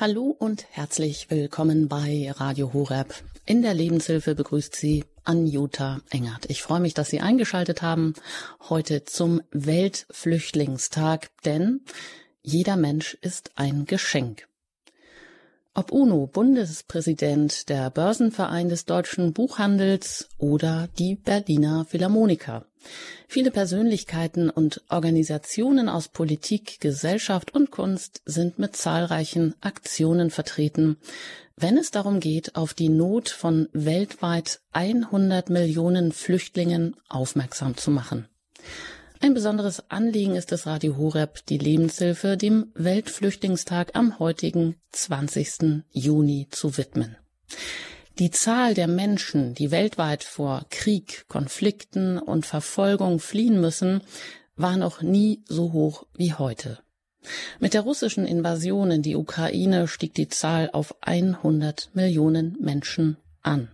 Hallo und herzlich willkommen bei Radio Horeb. In der Lebenshilfe begrüßt Sie Anjuta Engert. Ich freue mich, dass Sie eingeschaltet haben heute zum Weltflüchtlingstag, denn jeder Mensch ist ein Geschenk. Ob UNO, Bundespräsident, der Börsenverein des deutschen Buchhandels oder die Berliner Philharmoniker. Viele Persönlichkeiten und Organisationen aus Politik, Gesellschaft und Kunst sind mit zahlreichen Aktionen vertreten, wenn es darum geht, auf die Not von weltweit 100 Millionen Flüchtlingen aufmerksam zu machen. Ein besonderes Anliegen ist es Radio Horeb, die Lebenshilfe dem Weltflüchtlingstag am heutigen 20. Juni zu widmen. Die Zahl der Menschen, die weltweit vor Krieg, Konflikten und Verfolgung fliehen müssen, war noch nie so hoch wie heute. Mit der russischen Invasion in die Ukraine stieg die Zahl auf 100 Millionen Menschen an.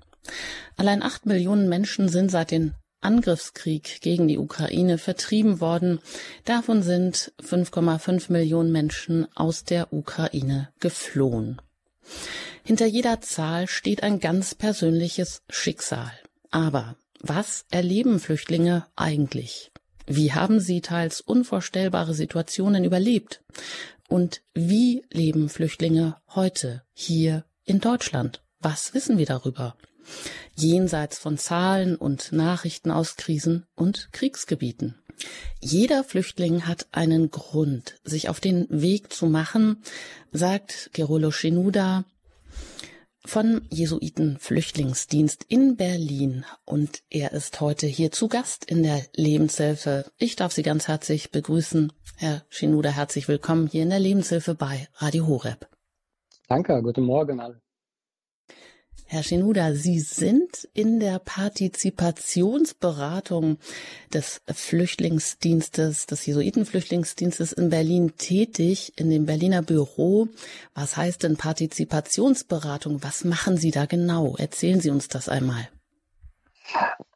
Allein acht Millionen Menschen sind seit den Angriffskrieg gegen die Ukraine vertrieben worden. Davon sind 5,5 Millionen Menschen aus der Ukraine geflohen. Hinter jeder Zahl steht ein ganz persönliches Schicksal. Aber was erleben Flüchtlinge eigentlich? Wie haben sie teils unvorstellbare Situationen überlebt? Und wie leben Flüchtlinge heute hier in Deutschland? Was wissen wir darüber? jenseits von Zahlen und Nachrichten aus Krisen und Kriegsgebieten. Jeder Flüchtling hat einen Grund, sich auf den Weg zu machen, sagt Gerolo Shenuda von Jesuiten Flüchtlingsdienst in Berlin und er ist heute hier zu Gast in der Lebenshilfe. Ich darf Sie ganz herzlich begrüßen. Herr Shenuda, herzlich willkommen hier in der Lebenshilfe bei Radio Horeb. Danke, guten Morgen alle. Herr Shenuda, Sie sind in der Partizipationsberatung des Flüchtlingsdienstes, des Jesuitenflüchtlingsdienstes in Berlin tätig, in dem Berliner Büro. Was heißt denn Partizipationsberatung? Was machen Sie da genau? Erzählen Sie uns das einmal.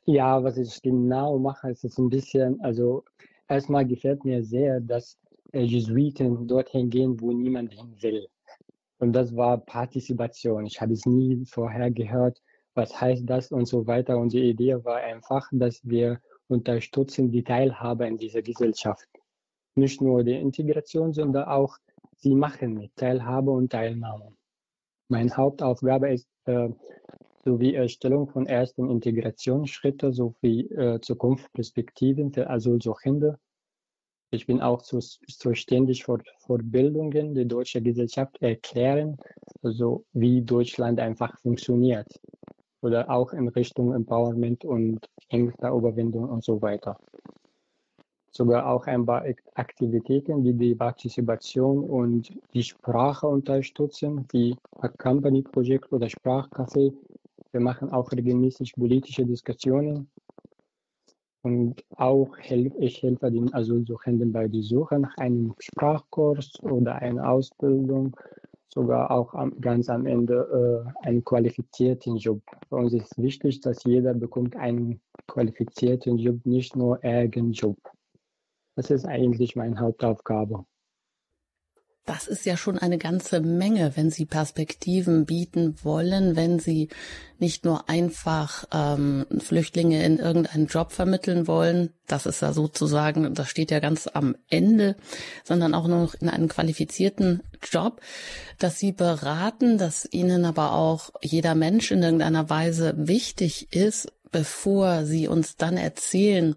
Ja, was ich genau mache, ist ein bisschen, also erstmal gefällt mir sehr, dass Jesuiten dorthin gehen, wo niemand hin will. Und das war Partizipation. Ich habe es nie vorher gehört, was heißt das und so weiter. Und die Idee war einfach, dass wir unterstützen die Teilhabe in dieser Gesellschaft. Nicht nur die Integration, sondern auch sie machen mit Teilhabe und Teilnahme. Meine Hauptaufgabe ist äh, sowie Erstellung von ersten Integrationsschritten sowie äh, Zukunftsperspektiven für Asylsuchende ich bin auch zu, zuständig für Bildungen der deutschen Gesellschaft erklären, also wie Deutschland einfach funktioniert. Oder auch in Richtung Empowerment und Ängsteüberwindung und so weiter. Sogar auch ein paar Aktivitäten wie die Partizipation und die Sprache unterstützen, wie Company-Projekt oder Sprachcafé. Wir machen auch regelmäßig politische Diskussionen und auch helfe ich helfe den Asylsuchenden bei der Suche nach einem Sprachkurs oder einer Ausbildung, sogar auch am, ganz am Ende äh, einen qualifizierten Job. Für uns ist wichtig, dass jeder bekommt einen qualifizierten Job, nicht nur irgendeinen Job. Das ist eigentlich meine Hauptaufgabe. Das ist ja schon eine ganze Menge, wenn Sie Perspektiven bieten wollen, wenn Sie nicht nur einfach ähm, Flüchtlinge in irgendeinen Job vermitteln wollen, das ist ja sozusagen, das steht ja ganz am Ende, sondern auch noch in einen qualifizierten Job, dass Sie beraten, dass Ihnen aber auch jeder Mensch in irgendeiner Weise wichtig ist, bevor Sie uns dann erzählen,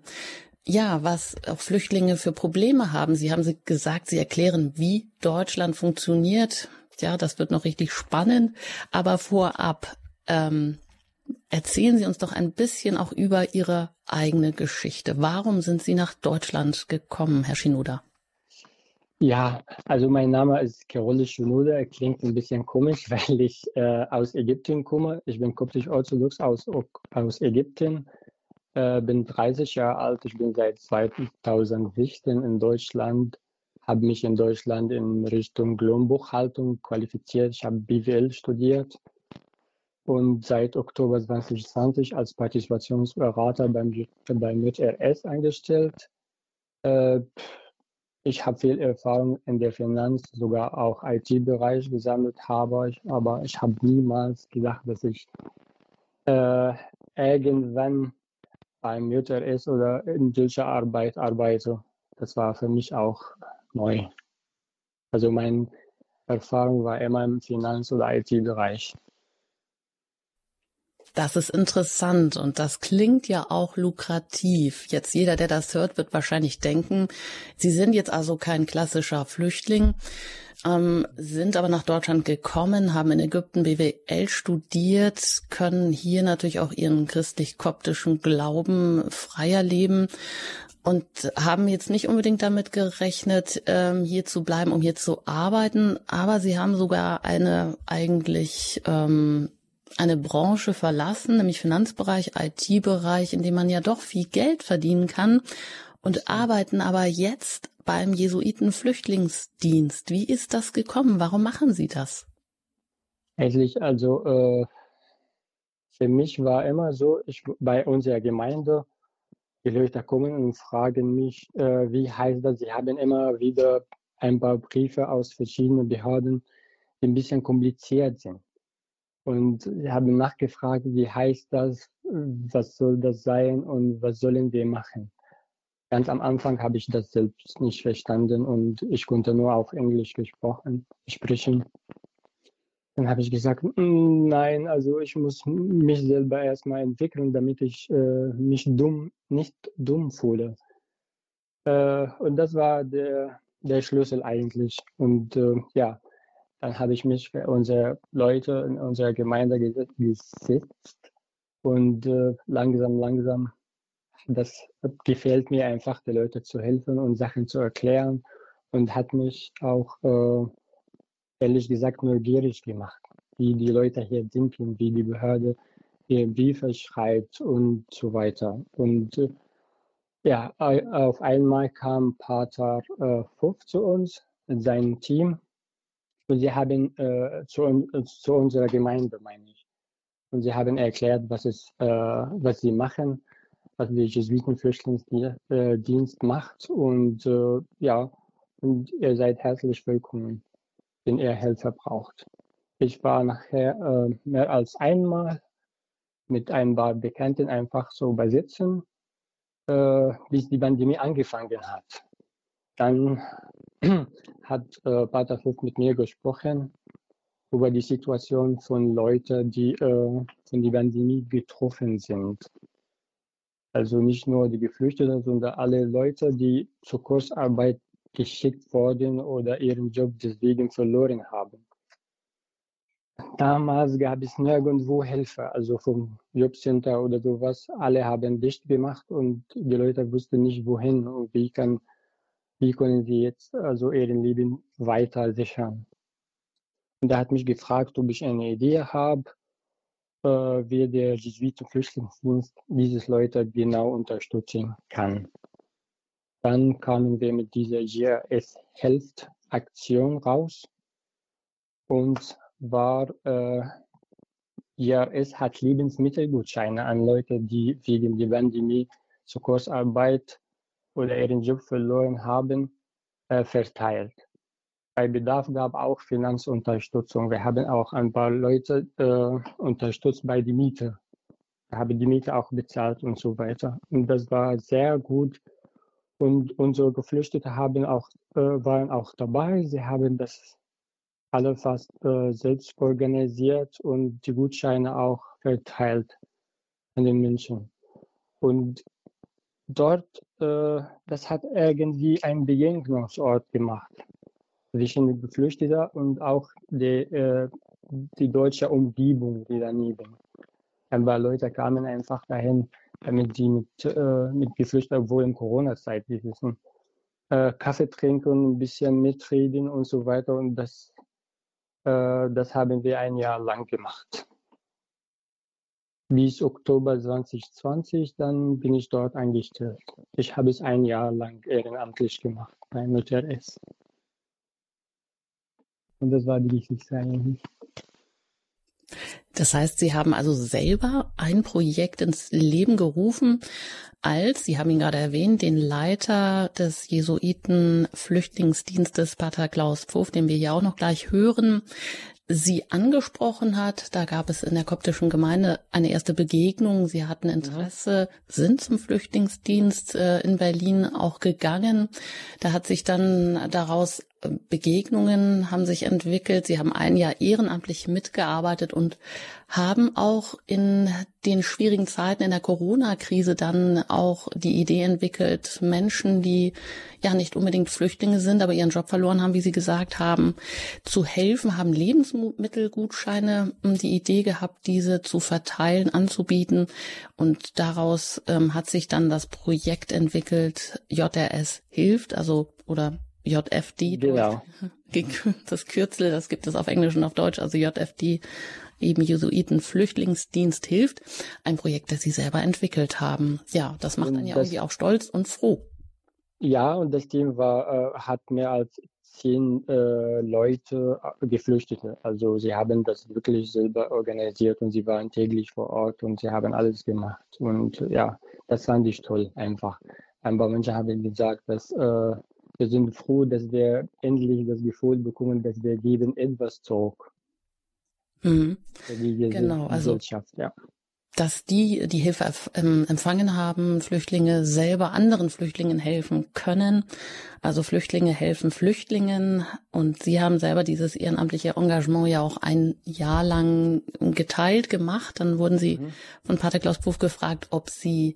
ja, was auch Flüchtlinge für Probleme haben. Sie haben gesagt, Sie erklären, wie Deutschland funktioniert. Ja, das wird noch richtig spannend. Aber vorab, ähm, erzählen Sie uns doch ein bisschen auch über Ihre eigene Geschichte. Warum sind Sie nach Deutschland gekommen, Herr Shinoda? Ja, also mein Name ist Kerole Shinoda. Er klingt ein bisschen komisch, weil ich äh, aus Ägypten komme. Ich bin koptisch-orthodox aus, aus Ägypten äh, bin 30 Jahre alt. Ich bin seit 2016 in Deutschland, habe mich in Deutschland in Richtung Lohnbuchhaltung qualifiziert. Ich habe BWL studiert und seit Oktober 2020 als Partizipationsberater beim, beim MIT-RS eingestellt. Äh, ich habe viel Erfahrung in der Finanz, sogar auch IT-Bereich gesammelt habe, ich, aber ich habe niemals gedacht, dass ich äh, irgendwann beim JRS oder in solcher Arbeit arbeite. Das war für mich auch neu. Also meine Erfahrung war immer im Finanz- oder IT-Bereich. Das ist interessant und das klingt ja auch lukrativ. Jetzt jeder, der das hört, wird wahrscheinlich denken, Sie sind jetzt also kein klassischer Flüchtling, ähm, sind aber nach Deutschland gekommen, haben in Ägypten BWL studiert, können hier natürlich auch ihren christlich-koptischen Glauben freier leben und haben jetzt nicht unbedingt damit gerechnet, ähm, hier zu bleiben, um hier zu arbeiten, aber sie haben sogar eine eigentlich ähm, eine Branche verlassen, nämlich Finanzbereich, IT-Bereich, in dem man ja doch viel Geld verdienen kann und arbeiten aber jetzt beim Jesuiten-Flüchtlingsdienst. Wie ist das gekommen? Warum machen Sie das? Eigentlich, also äh, für mich war immer so, ich bei unserer Gemeinde, die Leute kommen und fragen mich, äh, wie heißt das? Sie haben immer wieder ein paar Briefe aus verschiedenen Behörden, die ein bisschen kompliziert sind. Und habe nachgefragt, wie heißt das, was soll das sein und was sollen wir machen. Ganz am Anfang habe ich das selbst nicht verstanden und ich konnte nur auf Englisch gesprochen, sprechen. Dann habe ich gesagt, mm, nein, also ich muss mich selber erstmal entwickeln, damit ich äh, mich dumm, nicht dumm fühle. Äh, und das war der, der Schlüssel eigentlich. Und äh, ja, dann habe ich mich für unsere Leute in unserer Gemeinde gesetzt und äh, langsam, langsam, das gefällt mir einfach, den Leuten zu helfen und Sachen zu erklären und hat mich auch, äh, ehrlich gesagt, neugierig gemacht, wie die Leute hier denken, wie die Behörde ihre Briefe schreibt und so weiter. Und äh, ja, auf einmal kam Pater äh, Fuff zu uns mit seinem Team und sie haben äh, zu, zu unserer Gemeinde, meine ich. Und sie haben erklärt, was, es, äh, was sie machen, was der Jesuitenflüchtlingsdienst macht. Und äh, ja, und ihr seid herzlich willkommen, wenn ihr Hilfe braucht. Ich war nachher äh, mehr als einmal mit ein paar Bekannten einfach so besitzen, äh, bis die Pandemie angefangen hat. Dann hat äh, Pater Hof mit mir gesprochen über die Situation von Leuten, die äh, von der Pandemie getroffen sind. Also nicht nur die Geflüchteten, sondern alle Leute, die zur Kursarbeit geschickt wurden oder ihren Job deswegen verloren haben. Damals gab es nirgendwo Hilfe, also vom Jobcenter oder sowas. Alle haben dicht gemacht und die Leute wussten nicht wohin und wie kann wie können sie jetzt also ihren Leben weiter sichern. Und er hat mich gefragt, ob ich eine Idee habe, äh, wie der Jesuiten-Flüchtlingsdienst diese Leute genau unterstützen kann. Dann kamen wir mit dieser JRS Health Aktion raus und war äh, JRS hat Lebensmittelgutscheine an Leute, die wegen der Pandemie zur Kursarbeit oder ihren Job verloren haben, äh, verteilt. Bei Bedarf gab auch Finanzunterstützung. Wir haben auch ein paar Leute äh, unterstützt bei der Miete. Wir haben die Miete auch bezahlt und so weiter. Und das war sehr gut. Und unsere Geflüchteten haben auch, äh, waren auch dabei. Sie haben das alle fast äh, selbst organisiert und die Gutscheine auch verteilt an den Menschen. Und dort, äh, das hat irgendwie ein Begegnungsort gemacht zwischen den Geflüchteten und auch die, äh, die deutsche Umgebung, die daneben. Ein paar Leute kamen einfach dahin, damit sie mit, äh, mit Geflüchteten, obwohl in Corona-Zeit, wir wissen, äh, Kaffee trinken, ein bisschen mitreden und so weiter. Und das, äh, das haben wir ein Jahr lang gemacht bis Oktober 2020, dann bin ich dort eingestellt. Ich habe es ein Jahr lang ehrenamtlich gemacht bei Mutter S. Und das war die wichtigste eigentlich. Das heißt, Sie haben also selber ein Projekt ins Leben gerufen, als, Sie haben ihn gerade erwähnt, den Leiter des Jesuiten Flüchtlingsdienstes, Pater Klaus Pfoff, den wir ja auch noch gleich hören, Sie angesprochen hat. Da gab es in der koptischen Gemeinde eine erste Begegnung. Sie hatten Interesse, sind zum Flüchtlingsdienst äh, in Berlin auch gegangen. Da hat sich dann daraus Begegnungen haben sich entwickelt. Sie haben ein Jahr ehrenamtlich mitgearbeitet und haben auch in den schwierigen Zeiten in der Corona-Krise dann auch die Idee entwickelt, Menschen, die ja nicht unbedingt Flüchtlinge sind, aber ihren Job verloren haben, wie Sie gesagt haben, zu helfen, haben Lebensmittelgutscheine hm, die Idee gehabt, diese zu verteilen, anzubieten. Und daraus ähm, hat sich dann das Projekt entwickelt, JRS hilft, also oder JFD. Genau. Das Kürzel, das gibt es auf Englisch und auf Deutsch, also JFD, eben Jesuiten Flüchtlingsdienst hilft. Ein Projekt, das Sie selber entwickelt haben. Ja, das macht einen ja irgendwie auch stolz und froh. Ja, und das Team war, äh, hat mehr als zehn äh, Leute äh, Geflüchtete. Also sie haben das wirklich selber organisiert und sie waren täglich vor Ort und sie haben alles gemacht. Und ja, das fand ich toll einfach. Ein paar Menschen haben gesagt, dass äh, wir sind froh, dass wir endlich das Gefühl bekommen, dass wir geben etwas zurück. Mhm. Genau, also ja. dass die die Hilfe ähm, empfangen haben, Flüchtlinge selber anderen Flüchtlingen helfen können. Also Flüchtlinge helfen Flüchtlingen und sie haben selber dieses ehrenamtliche Engagement ja auch ein Jahr lang geteilt gemacht. Dann wurden sie mhm. von Pater Klaus Puff gefragt, ob sie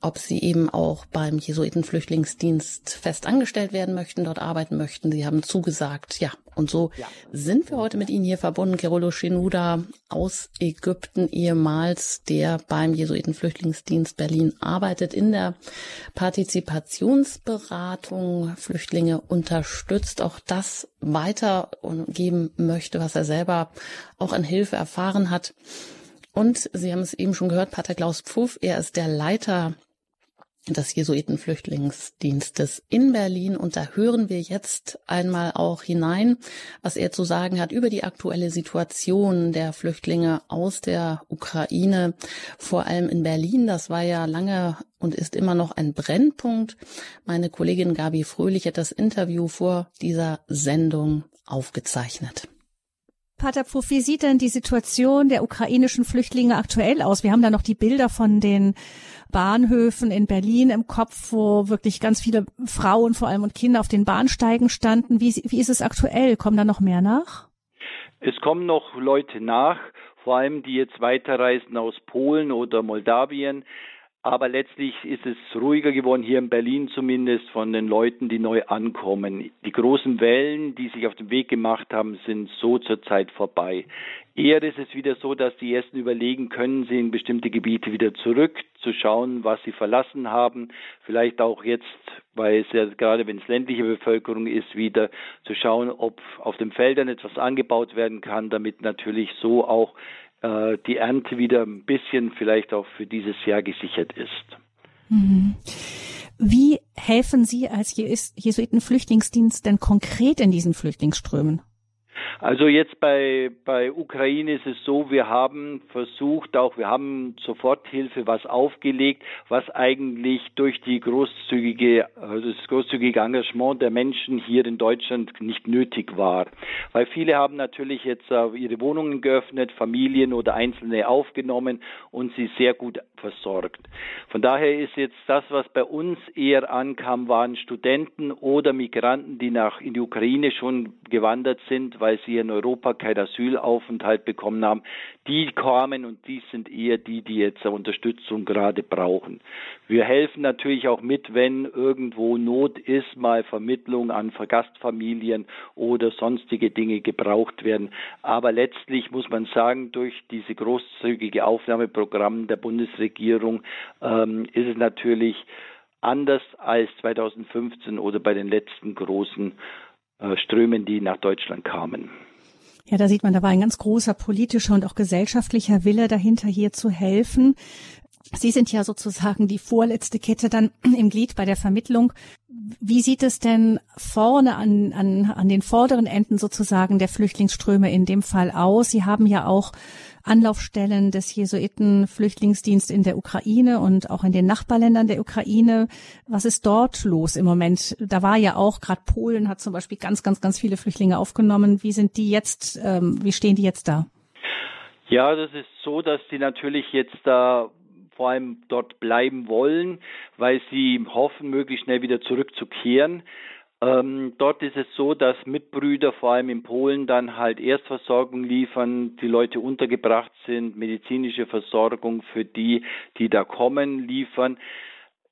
ob sie eben auch beim Jesuitenflüchtlingsdienst fest angestellt werden möchten, dort arbeiten möchten. Sie haben zugesagt, ja. Und so ja. sind wir heute mit Ihnen hier verbunden. Kerolo Shinuda aus Ägypten, ehemals, der beim Jesuitenflüchtlingsdienst Berlin arbeitet, in der Partizipationsberatung Flüchtlinge unterstützt, auch das weitergeben möchte, was er selber auch an Hilfe erfahren hat. Und Sie haben es eben schon gehört, Pater Klaus Pfuff, er ist der Leiter des Jesuitenflüchtlingsdienstes in Berlin. Und da hören wir jetzt einmal auch hinein, was er zu sagen hat über die aktuelle Situation der Flüchtlinge aus der Ukraine, vor allem in Berlin. Das war ja lange und ist immer noch ein Brennpunkt. Meine Kollegin Gabi Fröhlich hat das Interview vor dieser Sendung aufgezeichnet. Pater Pfuff, wie sieht denn die Situation der ukrainischen Flüchtlinge aktuell aus? Wir haben da noch die Bilder von den Bahnhöfen in Berlin im Kopf, wo wirklich ganz viele Frauen vor allem und Kinder auf den Bahnsteigen standen. Wie, wie ist es aktuell? Kommen da noch mehr nach? Es kommen noch Leute nach, vor allem die jetzt weiterreisen aus Polen oder Moldawien. Aber letztlich ist es ruhiger geworden, hier in Berlin zumindest, von den Leuten, die neu ankommen. Die großen Wellen, die sich auf den Weg gemacht haben, sind so zurzeit vorbei. Eher ist es wieder so, dass die Ersten überlegen, können sie in bestimmte Gebiete wieder zurück, zu schauen, was sie verlassen haben. Vielleicht auch jetzt, weil es ja gerade, wenn es ländliche Bevölkerung ist, wieder zu schauen, ob auf den Feldern etwas angebaut werden kann, damit natürlich so auch äh, die Ernte wieder ein bisschen vielleicht auch für dieses Jahr gesichert ist. Mhm. Wie helfen Sie als Jesuitenflüchtlingsdienst denn konkret in diesen Flüchtlingsströmen? Also jetzt bei, bei Ukraine ist es so, wir haben versucht, auch wir haben Soforthilfe was aufgelegt, was eigentlich durch die großzügige, also das großzügige Engagement der Menschen hier in Deutschland nicht nötig war. Weil viele haben natürlich jetzt ihre Wohnungen geöffnet, Familien oder Einzelne aufgenommen und sie sehr gut versorgt. Von daher ist jetzt das, was bei uns eher ankam, waren Studenten oder Migranten, die nach in die Ukraine schon gewandert sind, weil sie in Europa keinen Asylaufenthalt bekommen haben. Die kamen und die sind eher die, die jetzt Unterstützung gerade brauchen. Wir helfen natürlich auch mit, wenn irgendwo Not ist, mal Vermittlung an Gastfamilien oder sonstige Dinge gebraucht werden. Aber letztlich muss man sagen, durch diese großzügige Aufnahmeprogramme der Bundesregierung ähm, ist es natürlich anders als 2015 oder bei den letzten großen äh, Strömen, die nach Deutschland kamen. Ja, da sieht man, da war ein ganz großer politischer und auch gesellschaftlicher Wille dahinter, hier zu helfen. Sie sind ja sozusagen die vorletzte Kette dann im Glied bei der Vermittlung. Wie sieht es denn vorne an, an, an den vorderen Enden sozusagen der Flüchtlingsströme in dem Fall aus? Sie haben ja auch Anlaufstellen des Jesuiten-Flüchtlingsdienst in der Ukraine und auch in den Nachbarländern der Ukraine. Was ist dort los im Moment? Da war ja auch gerade Polen hat zum Beispiel ganz, ganz, ganz viele Flüchtlinge aufgenommen. Wie sind die jetzt? Ähm, wie stehen die jetzt da? Ja, das ist so, dass die natürlich jetzt da vor allem dort bleiben wollen, weil sie hoffen, möglichst schnell wieder zurückzukehren. Ähm, dort ist es so, dass Mitbrüder vor allem in Polen dann halt Erstversorgung liefern, die Leute untergebracht sind, medizinische Versorgung für die, die da kommen, liefern.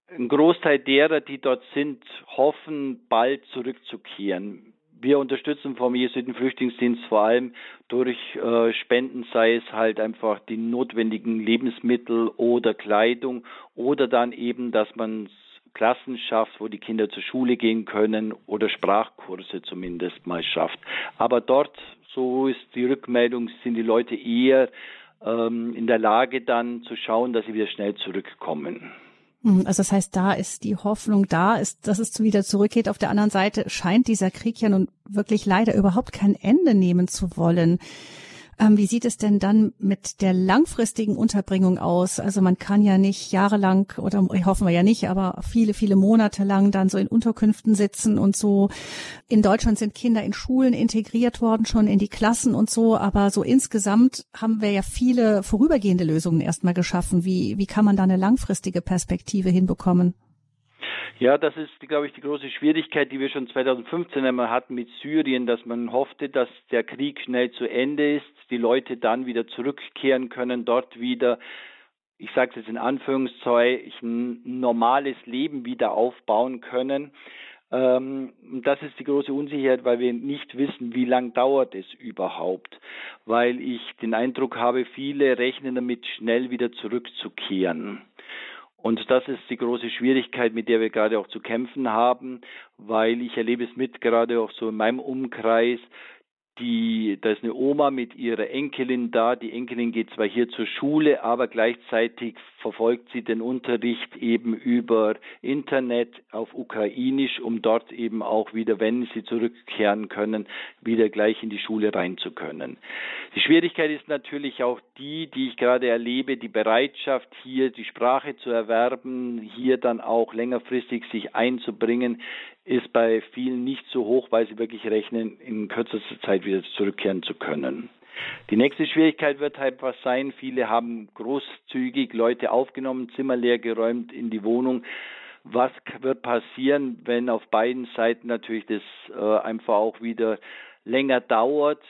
Ein Großteil derer, die dort sind, hoffen, bald zurückzukehren. Wir unterstützen vom Jesuiten-Flüchtlingsdienst vor allem durch äh, Spenden, sei es halt einfach die notwendigen Lebensmittel oder Kleidung oder dann eben, dass man Klassen schafft, wo die Kinder zur Schule gehen können oder Sprachkurse zumindest mal schafft. Aber dort, so ist die Rückmeldung, sind die Leute eher ähm, in der Lage dann zu schauen, dass sie wieder schnell zurückkommen. Hm, also das heißt, da ist die Hoffnung da, ist, dass es wieder zurückgeht. Auf der anderen Seite scheint dieser Krieg ja nun wirklich leider überhaupt kein Ende nehmen zu wollen. Ähm, wie sieht es denn dann mit der langfristigen Unterbringung aus? Also man kann ja nicht jahrelang oder hoffen wir ja nicht, aber viele, viele Monate lang dann so in Unterkünften sitzen und so. In Deutschland sind Kinder in Schulen integriert worden, schon in die Klassen und so, aber so insgesamt haben wir ja viele vorübergehende Lösungen erstmal geschaffen. Wie, wie kann man da eine langfristige Perspektive hinbekommen? Ja, das ist, glaube ich, die große Schwierigkeit, die wir schon 2015 einmal hatten mit Syrien, dass man hoffte, dass der Krieg schnell zu Ende ist, die Leute dann wieder zurückkehren können, dort wieder, ich sage es jetzt in Anführungszeichen, ein normales Leben wieder aufbauen können. Ähm, das ist die große Unsicherheit, weil wir nicht wissen, wie lang dauert es überhaupt. Weil ich den Eindruck habe, viele rechnen damit, schnell wieder zurückzukehren. Und das ist die große Schwierigkeit, mit der wir gerade auch zu kämpfen haben, weil ich erlebe es mit, gerade auch so in meinem Umkreis, die, da ist eine Oma mit ihrer Enkelin da. Die Enkelin geht zwar hier zur Schule, aber gleichzeitig verfolgt sie den Unterricht eben über Internet auf Ukrainisch, um dort eben auch wieder, wenn sie zurückkehren können, wieder gleich in die Schule rein zu können. Die Schwierigkeit ist natürlich auch die, die ich gerade erlebe, die Bereitschaft hier die Sprache zu erwerben, hier dann auch längerfristig sich einzubringen, ist bei vielen nicht so hoch, weil sie wirklich rechnen, in kürzester Zeit wieder zurückkehren zu können. Die nächste Schwierigkeit wird halt was sein. Viele haben großzügig Leute aufgenommen, Zimmer leer geräumt in die Wohnung. Was wird passieren, wenn auf beiden Seiten natürlich das äh, einfach auch wieder länger dauert?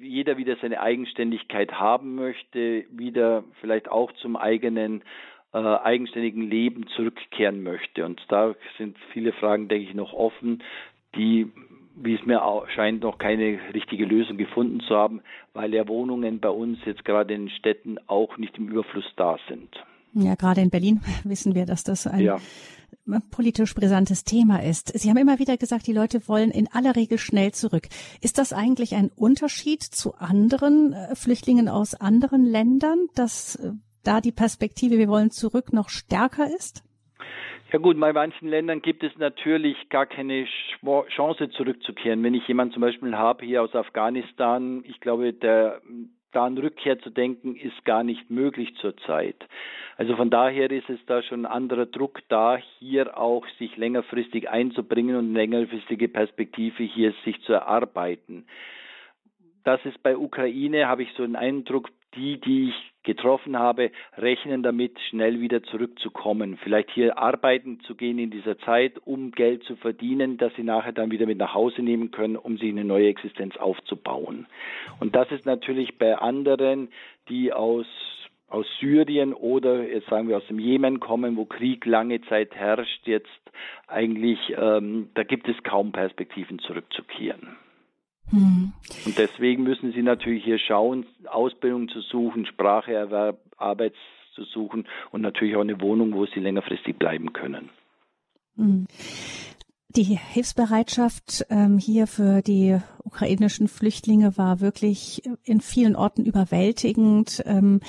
Jeder wieder seine Eigenständigkeit haben möchte, wieder vielleicht auch zum eigenen äh, eigenständigen Leben zurückkehren möchte. Und da sind viele Fragen, denke ich, noch offen, die, wie es mir scheint, noch keine richtige Lösung gefunden zu haben, weil ja Wohnungen bei uns jetzt gerade in Städten auch nicht im Überfluss da sind. Ja, gerade in Berlin wissen wir, dass das ein ja. politisch brisantes Thema ist. Sie haben immer wieder gesagt, die Leute wollen in aller Regel schnell zurück. Ist das eigentlich ein Unterschied zu anderen äh, Flüchtlingen aus anderen Ländern, dass äh, da die Perspektive, wir wollen zurück, noch stärker ist? Ja gut, bei manchen Ländern gibt es natürlich gar keine Chance zurückzukehren. Wenn ich jemanden zum Beispiel habe hier aus Afghanistan, ich glaube, der, da an Rückkehr zu denken, ist gar nicht möglich zurzeit. Also von daher ist es da schon ein anderer Druck da, hier auch sich längerfristig einzubringen und eine längerfristige Perspektive hier sich zu erarbeiten. Das ist bei Ukraine, habe ich so einen Eindruck, die, die ich getroffen habe, rechnen damit, schnell wieder zurückzukommen. Vielleicht hier arbeiten zu gehen in dieser Zeit, um Geld zu verdienen, das sie nachher dann wieder mit nach Hause nehmen können, um sich eine neue Existenz aufzubauen. Und das ist natürlich bei anderen, die aus aus Syrien oder jetzt sagen wir aus dem Jemen kommen, wo Krieg lange Zeit herrscht, jetzt eigentlich, ähm, da gibt es kaum Perspektiven zurückzukehren. Mhm. Und deswegen müssen Sie natürlich hier schauen, Ausbildung zu suchen, Spracheerwerb, Arbeit zu suchen und natürlich auch eine Wohnung, wo Sie längerfristig bleiben können. Mhm. Die Hilfsbereitschaft ähm, hier für die ukrainischen Flüchtlinge war wirklich in vielen Orten überwältigend. Ähm,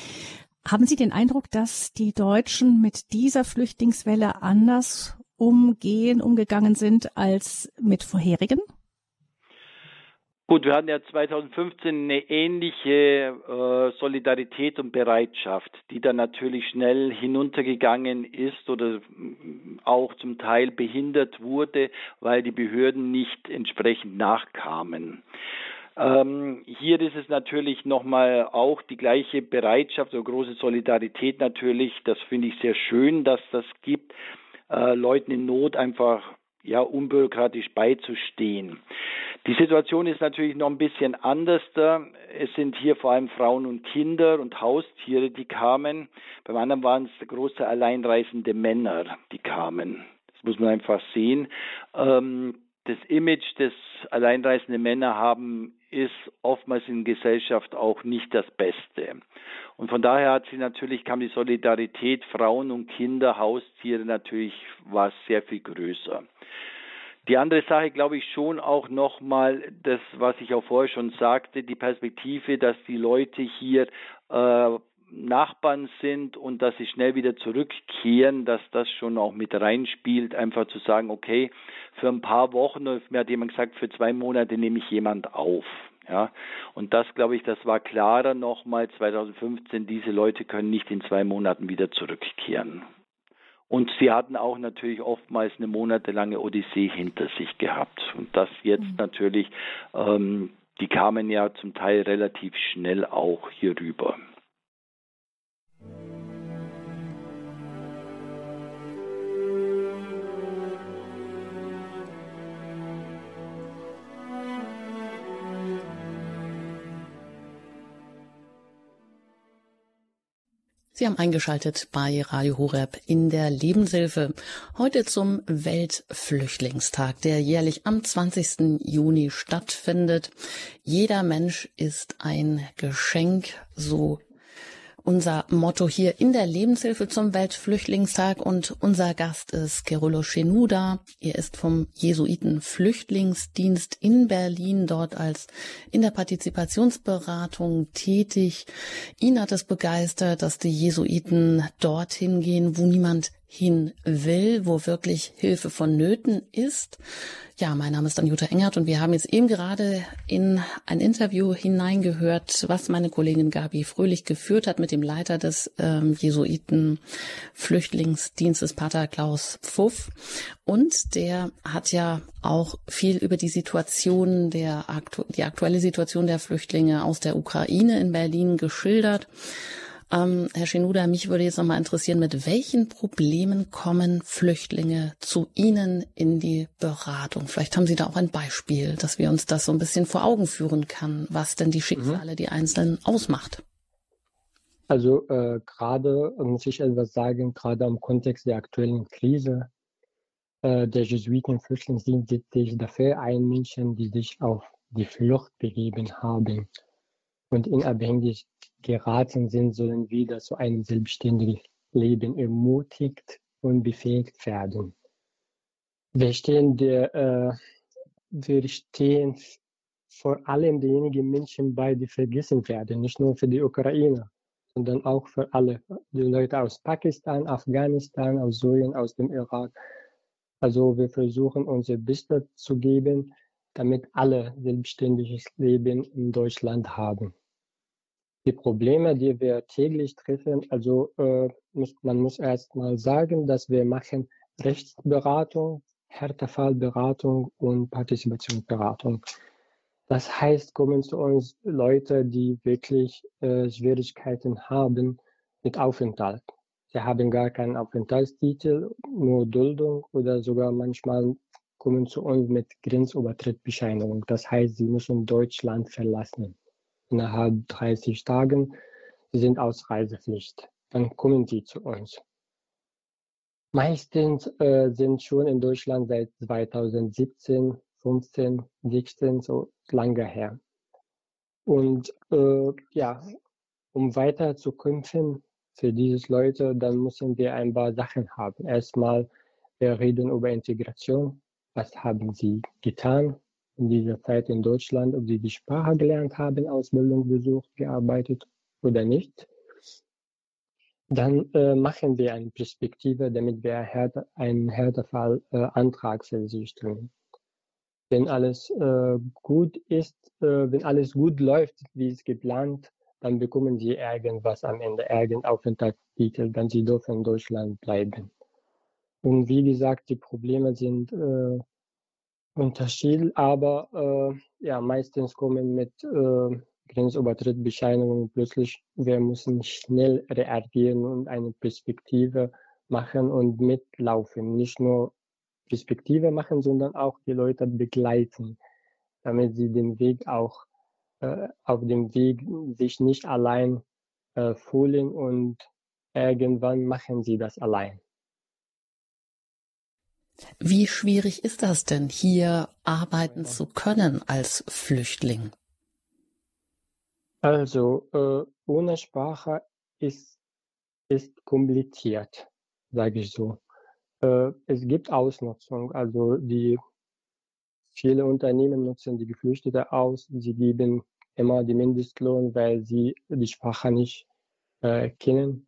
Haben Sie den Eindruck, dass die Deutschen mit dieser Flüchtlingswelle anders umgehen, umgegangen sind als mit vorherigen? Gut, wir hatten ja 2015 eine ähnliche äh, Solidarität und Bereitschaft, die dann natürlich schnell hinuntergegangen ist oder auch zum Teil behindert wurde, weil die Behörden nicht entsprechend nachkamen. Ähm, hier ist es natürlich nochmal auch die gleiche Bereitschaft oder große Solidarität natürlich. Das finde ich sehr schön, dass das gibt, äh, Leuten in Not einfach ja unbürokratisch beizustehen. Die Situation ist natürlich noch ein bisschen anders. Es sind hier vor allem Frauen und Kinder und Haustiere, die kamen. Beim anderen waren es große alleinreisende Männer, die kamen. Das muss man einfach sehen. Ähm, das Image, das alleinreisende Männer haben, ist oftmals in Gesellschaft auch nicht das Beste. Und von daher hat sie natürlich, kam die Solidarität Frauen und Kinder, Haustiere natürlich, war sehr viel größer. Die andere Sache glaube ich schon auch nochmal, das, was ich auch vorher schon sagte, die Perspektive, dass die Leute hier äh, Nachbarn sind und dass sie schnell wieder zurückkehren, dass das schon auch mit reinspielt, einfach zu sagen, okay, für ein paar Wochen, mir hat jemand gesagt, für zwei Monate nehme ich jemand auf. Ja, und das glaube ich, das war klarer nochmal 2015, diese Leute können nicht in zwei Monaten wieder zurückkehren. Und sie hatten auch natürlich oftmals eine monatelange Odyssee hinter sich gehabt. Und das jetzt mhm. natürlich, ähm, die kamen ja zum Teil relativ schnell auch hier rüber. Sie haben eingeschaltet bei Radio Horeb in der Lebenshilfe. Heute zum Weltflüchtlingstag, der jährlich am 20. Juni stattfindet. Jeder Mensch ist ein Geschenk, so unser Motto hier in der Lebenshilfe zum Weltflüchtlingstag und unser Gast ist Gerolo Schenuda. Er ist vom Jesuiten Flüchtlingsdienst in Berlin dort als in der Partizipationsberatung tätig. Ihn hat es begeistert, dass die Jesuiten dorthin gehen, wo niemand hin will, wo wirklich Hilfe vonnöten ist. Ja, mein Name ist Anjuta Engert und wir haben jetzt eben gerade in ein Interview hineingehört, was meine Kollegin Gabi Fröhlich geführt hat mit dem Leiter des ähm, Jesuiten Flüchtlingsdienstes Pater Klaus Pfuff. Und der hat ja auch viel über die Situation der, die aktuelle Situation der Flüchtlinge aus der Ukraine in Berlin geschildert. Ähm, Herr Schenuda, mich würde jetzt nochmal interessieren, mit welchen Problemen kommen Flüchtlinge zu Ihnen in die Beratung? Vielleicht haben Sie da auch ein Beispiel, dass wir uns das so ein bisschen vor Augen führen kann, was denn die Schicksale, mhm. die Einzelnen ausmacht. Also äh, gerade muss ich etwas sagen, gerade im Kontext der aktuellen Krise, äh, der Jesuiten-Flüchtlingsdienst setzt sich dafür ein, Menschen, die sich auf die Flucht begeben haben und in Abhängigkeit geraten sind, sollen wieder zu einem selbstständigen Leben ermutigt und befähigt werden. Wir stehen, der, äh, wir stehen vor allem denjenigen Menschen bei, die vergessen werden, nicht nur für die Ukraine, sondern auch für alle, die Leute aus Pakistan, Afghanistan, aus Syrien, aus dem Irak. Also wir versuchen unser Bestes zu geben, damit alle selbstständiges Leben in Deutschland haben die Probleme, die wir täglich treffen, also äh, muss, man muss erst mal sagen, dass wir machen Rechtsberatung, Härtefallberatung und Partizipationsberatung. Das heißt, kommen zu uns Leute, die wirklich äh, Schwierigkeiten haben mit Aufenthalt. Sie haben gar keinen Aufenthaltstitel, nur Duldung oder sogar manchmal kommen zu uns mit Grenzübertrittbescheinigung. Das heißt, sie müssen Deutschland verlassen innerhalb 30 Tagen. Sie sind aus Reisepflicht. Dann kommen die zu uns. Meistens äh, sind schon in Deutschland seit 2017, 15, 16, so lange her. Und äh, ja, um weiter zu kämpfen für diese Leute, dann müssen wir ein paar Sachen haben. Erstmal, wir reden über Integration. Was haben sie getan? In dieser Zeit in Deutschland, ob sie die Sprache gelernt haben, Ausbildung besucht, gearbeitet oder nicht. Dann äh, machen wir eine Perspektive, damit wir Härte, einen Härtefallantrag äh, versichern. Wenn alles äh, gut ist, äh, wenn alles gut läuft, wie es geplant, dann bekommen sie irgendwas am Ende, irgendeinen Aufenthaltstitel, dann sie dürfen in Deutschland bleiben. Und wie gesagt, die Probleme sind äh, unterschiedlich, aber äh, ja, meistens kommen mit äh, Grenzübertrittbescheinigung plötzlich, wir müssen schnell reagieren und eine Perspektive machen und mitlaufen. Nicht nur Perspektive machen, sondern auch die Leute begleiten, damit sie den Weg auch äh, auf dem Weg sich nicht allein äh, fühlen und irgendwann machen sie das allein. Wie schwierig ist das denn, hier arbeiten zu können als Flüchtling? Also, äh, ohne Sprache ist, ist kompliziert, sage ich so. Äh, es gibt Ausnutzung, also die viele Unternehmen nutzen die Geflüchteten aus. Sie geben immer die Mindestlohn, weil sie die Sprache nicht äh, kennen.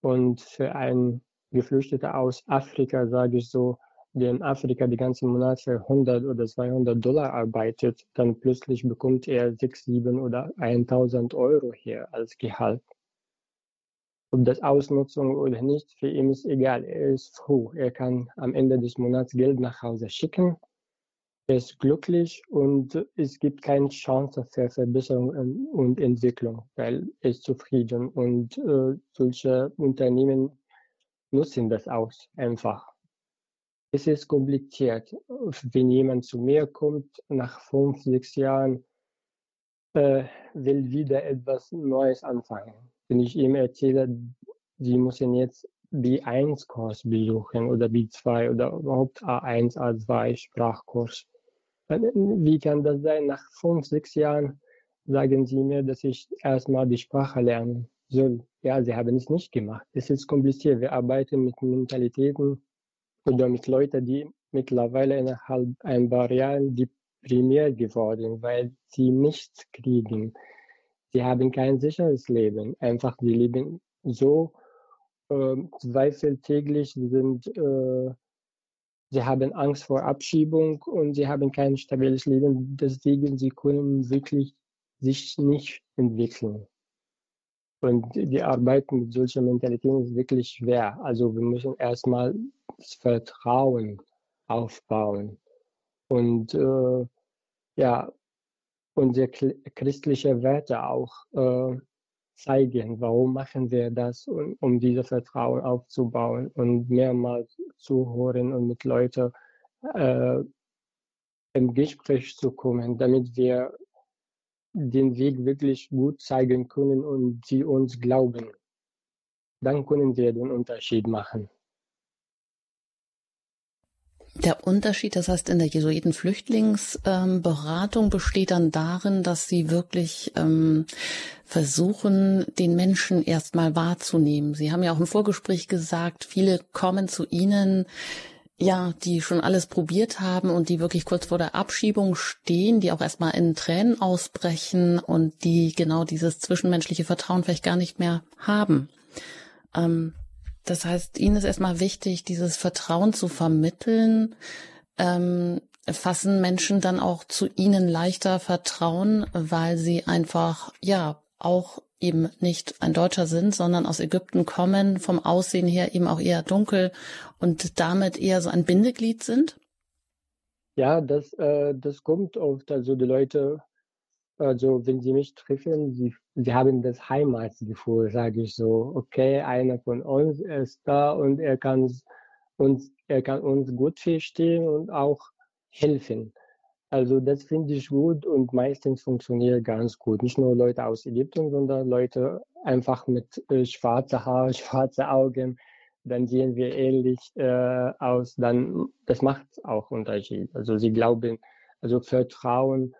Und für einen Geflüchteten aus Afrika, sage ich so, der in Afrika die ganzen Monate 100 oder 200 Dollar arbeitet, dann plötzlich bekommt er 6, 7 oder 1000 Euro hier als Gehalt. Ob das Ausnutzung oder nicht, für ihn ist egal. Er ist froh. Er kann am Ende des Monats Geld nach Hause schicken. Er ist glücklich und es gibt keine Chance für Verbesserung und Entwicklung, weil er ist zufrieden. Und äh, solche Unternehmen nutzen das aus einfach es ist kompliziert. Wenn jemand zu mir kommt, nach fünf, sechs Jahren, äh, will wieder etwas Neues anfangen. Wenn ich ihm erzähle, sie müssen jetzt B1-Kurs besuchen oder B2 oder überhaupt A1, A2 Sprachkurs. Wie kann das sein? Nach fünf, sechs Jahren sagen sie mir, dass ich erstmal die Sprache lernen soll. Ja, sie haben es nicht gemacht. Es ist kompliziert. Wir arbeiten mit Mentalitäten, oder mit Leuten, die mittlerweile innerhalb ein paar Jahren deprimiert geworden, weil sie nichts kriegen. Sie haben kein sicheres Leben. Einfach, die leben so äh, Zweifel täglich, sind, äh, sie haben Angst vor Abschiebung und sie haben kein stabiles Leben. Deswegen, sie können wirklich sich nicht entwickeln. Und die Arbeit mit solcher Mentalität ist wirklich schwer. Also wir müssen erstmal das Vertrauen aufbauen und äh, ja, unsere christliche Werte auch äh, zeigen. Warum machen wir das, um, um dieses Vertrauen aufzubauen und mehrmals zuhören und mit Leuten äh, im Gespräch zu kommen, damit wir den Weg wirklich gut zeigen können und sie uns glauben. Dann können wir den Unterschied machen. Der Unterschied, das heißt, in der Jesuitenflüchtlingsberatung ähm, besteht dann darin, dass sie wirklich ähm, versuchen, den Menschen erstmal wahrzunehmen. Sie haben ja auch im Vorgespräch gesagt, viele kommen zu Ihnen, ja, die schon alles probiert haben und die wirklich kurz vor der Abschiebung stehen, die auch erstmal in Tränen ausbrechen und die genau dieses zwischenmenschliche Vertrauen vielleicht gar nicht mehr haben. Ähm, das heißt, Ihnen ist erstmal wichtig, dieses Vertrauen zu vermitteln. Ähm, fassen Menschen dann auch zu Ihnen leichter Vertrauen, weil sie einfach, ja, auch eben nicht ein Deutscher sind, sondern aus Ägypten kommen, vom Aussehen her eben auch eher dunkel und damit eher so ein Bindeglied sind? Ja, das, äh, das kommt oft. Also die Leute also wenn sie mich treffen, sie, sie haben das Heimatgefühl, sage ich so. Okay, einer von uns ist da und er kann uns, er kann uns gut verstehen und auch helfen. Also das finde ich gut und meistens funktioniert ganz gut. Nicht nur Leute aus Ägypten, sondern Leute einfach mit äh, schwarzer Haar, schwarze Augen. Dann sehen wir ähnlich äh, aus. Dann das macht auch Unterschied. Also sie glauben, also Vertrauen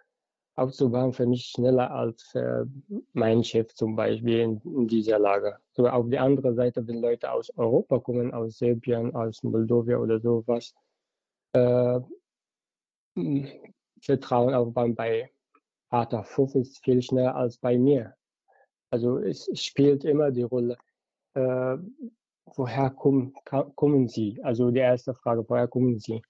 aufzubauen für mich schneller als für mein Chef zum Beispiel in, in dieser Lage. So auf die andere Seite, wenn Leute aus Europa kommen, aus Serbien, aus Moldawien oder sowas, äh, Vertrauen aufbauen bei Vater Fuff ist viel schneller als bei mir. Also es spielt immer die Rolle. äh, woher kommen, kommen Sie? Also die erste Frage, woher kommen Sie?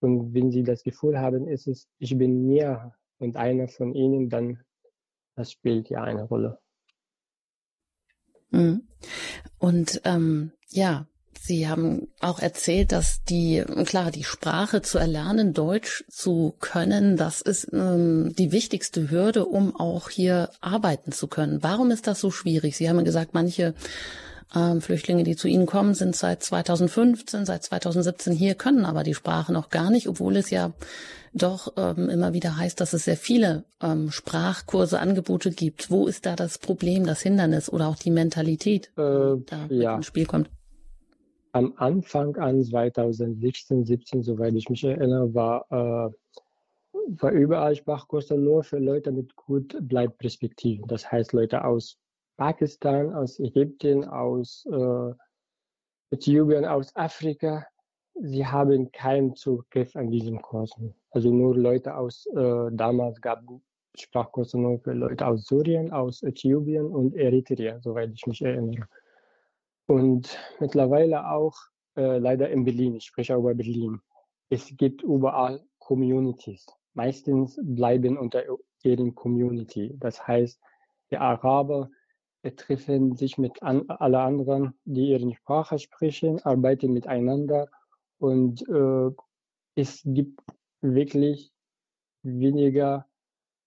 Und wenn Sie das Gefühl haben, ist es, ich bin näher und einer von Ihnen, dann das spielt ja eine Rolle. Mhm. Und ähm, ja, Sie haben auch erzählt, dass die, klar, die Sprache zu erlernen, Deutsch zu können, das ist ähm, die wichtigste Hürde, um auch hier arbeiten zu können. Warum ist das so schwierig? Sie haben gesagt, manche ähm, Flüchtlinge, die zu Ihnen kommen, sind seit 2015, seit 2017 hier, können aber die Sprache noch gar nicht, obwohl es ja doch ähm, immer wieder heißt, dass es sehr viele ähm, Sprachkurse, Angebote gibt. Wo ist da das Problem, das Hindernis oder auch die Mentalität, äh, da ja. ins Spiel kommt? Am Anfang an 2016, 17, soweit ich mich erinnere, war, äh, war überall Sprachkurse nur für Leute mit gut Bleibperspektiven. Das heißt Leute aus Pakistan, aus Ägypten, aus äh, Äthiopien, aus Afrika, sie haben keinen Zugriff an diesen Kursen. Also nur Leute aus, äh, damals gab Sprachkurse nur für Leute aus Syrien, aus Äthiopien und Eritrea, soweit ich mich erinnere. Und mittlerweile auch äh, leider in Berlin, ich spreche über Berlin. Es gibt überall Communities. Meistens bleiben unter ihren Community. Das heißt, die Araber treffen sich mit an, alle anderen, die ihre Sprache sprechen, arbeiten miteinander und äh, es gibt wirklich weniger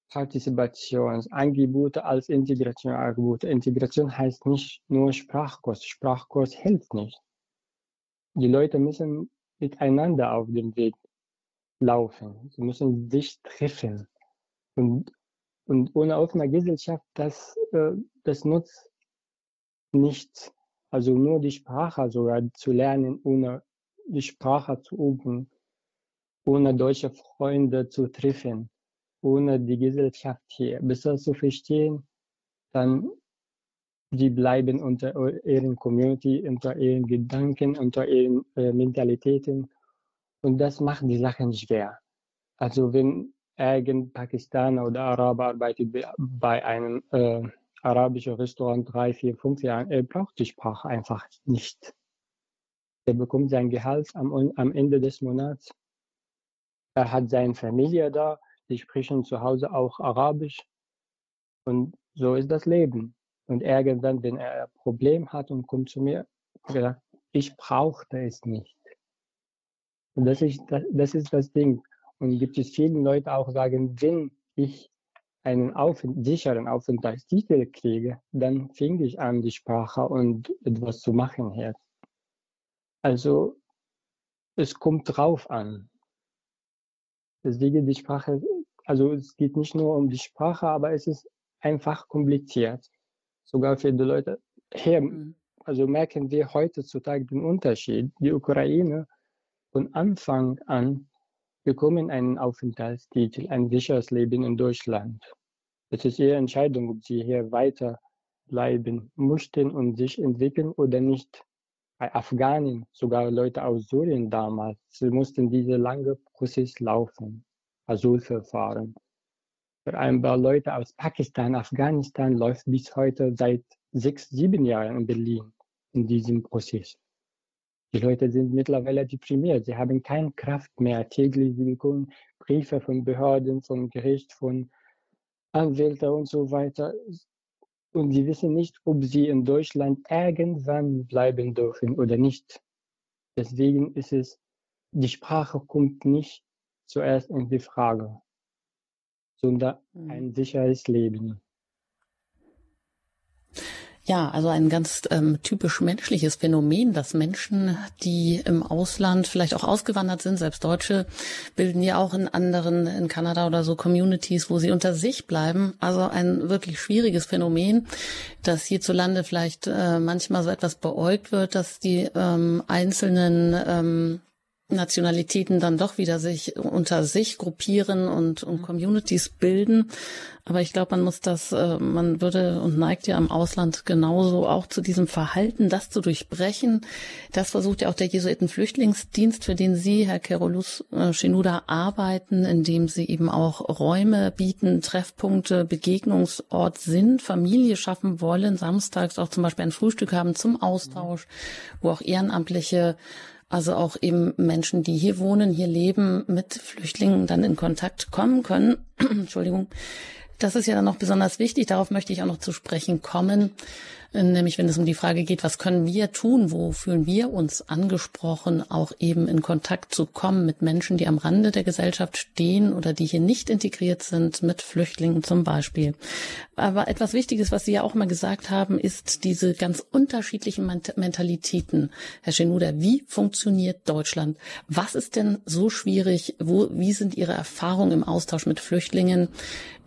Partizipationsangebote als Integrationsangebote. Integration heißt nicht nur Sprachkurs. Sprachkurs hilft nicht. Die Leute müssen miteinander auf dem Weg laufen. Sie müssen sich treffen. Und, und ohne offene Gesellschaft, das, äh, das nutzt nichts. Also nur die Sprache sogar zu lernen, ohne die Sprache zu üben, ohne deutsche Freunde zu treffen, ohne die Gesellschaft hier besser zu verstehen, dann sie bleiben unter ihren Community, unter ihren Gedanken, unter ihren äh, Mentalitäten und das macht die Sachen schwer. Also wenn irgendein Pakistaner oder Araber arbeitet bei einem äh, arabischen Restaurant drei, vier, fünf Jahren, er braucht die Sprache einfach nicht. Er bekommt sein Gehalt am, am Ende des Monats. Er hat seine Familie da, die sprechen zu Hause auch Arabisch. Und so ist das Leben. Und irgendwann, wenn er ein Problem hat und kommt zu mir, gesagt, ich brauchte es nicht. Und das ist das, das ist das Ding. Und gibt es viele Leute auch sagen, wenn ich einen auf, sicheren Aufenthaltstitel kriege, dann fing ich an, die Sprache und etwas zu machen hier. Also es kommt drauf an. Deswegen die Sprache, also es geht nicht nur um die Sprache, aber es ist einfach kompliziert. Sogar für die Leute hier, mhm. also merken wir heutzutage den Unterschied. Die Ukraine von Anfang an bekommen einen Aufenthaltstitel, ein sicheres Leben in Deutschland. Es ist ihre Entscheidung, ob sie hier weiter bleiben möchten und sich entwickeln oder nicht bei Afghanen, sogar Leute aus Syrien damals, sie mussten diese lange Prozess laufen, Asylverfahren. Für ein paar Leute aus Pakistan, Afghanistan läuft bis heute seit sechs, sieben Jahren in Berlin in diesem Prozess. Die Leute sind mittlerweile deprimiert. Sie haben keine Kraft mehr. Täglich sie bekommen Briefe von Behörden, vom Gericht, von Anwälten und so weiter und sie wissen nicht, ob sie in Deutschland irgendwann bleiben dürfen oder nicht. Deswegen ist es, die Sprache kommt nicht zuerst in die Frage, sondern mhm. ein sicheres Leben. Ja, also ein ganz ähm, typisch menschliches Phänomen, dass Menschen, die im Ausland vielleicht auch ausgewandert sind, selbst Deutsche, bilden ja auch in anderen, in Kanada oder so Communities, wo sie unter sich bleiben. Also ein wirklich schwieriges Phänomen, dass hierzulande vielleicht äh, manchmal so etwas beäugt wird, dass die ähm, einzelnen ähm, Nationalitäten dann doch wieder sich unter sich gruppieren und, und Communities bilden. Aber ich glaube, man muss das, äh, man würde und neigt ja im Ausland genauso auch zu diesem Verhalten, das zu durchbrechen. Das versucht ja auch der Jesuitenflüchtlingsdienst, für den Sie, Herr Kerolus äh, Shinuda, arbeiten, indem Sie eben auch Räume bieten, Treffpunkte, Begegnungsort sind, Familie schaffen wollen, samstags auch zum Beispiel ein Frühstück haben zum Austausch, wo auch Ehrenamtliche also auch eben Menschen, die hier wohnen, hier leben, mit Flüchtlingen dann in Kontakt kommen können. Entschuldigung. Das ist ja dann noch besonders wichtig. Darauf möchte ich auch noch zu sprechen kommen nämlich wenn es um die Frage geht, was können wir tun, wo fühlen wir uns angesprochen, auch eben in Kontakt zu kommen mit Menschen, die am Rande der Gesellschaft stehen oder die hier nicht integriert sind, mit Flüchtlingen zum Beispiel. Aber etwas Wichtiges, was Sie ja auch mal gesagt haben, ist diese ganz unterschiedlichen Mentalitäten. Herr Schenuder, wie funktioniert Deutschland? Was ist denn so schwierig? Wo, wie sind Ihre Erfahrungen im Austausch mit Flüchtlingen,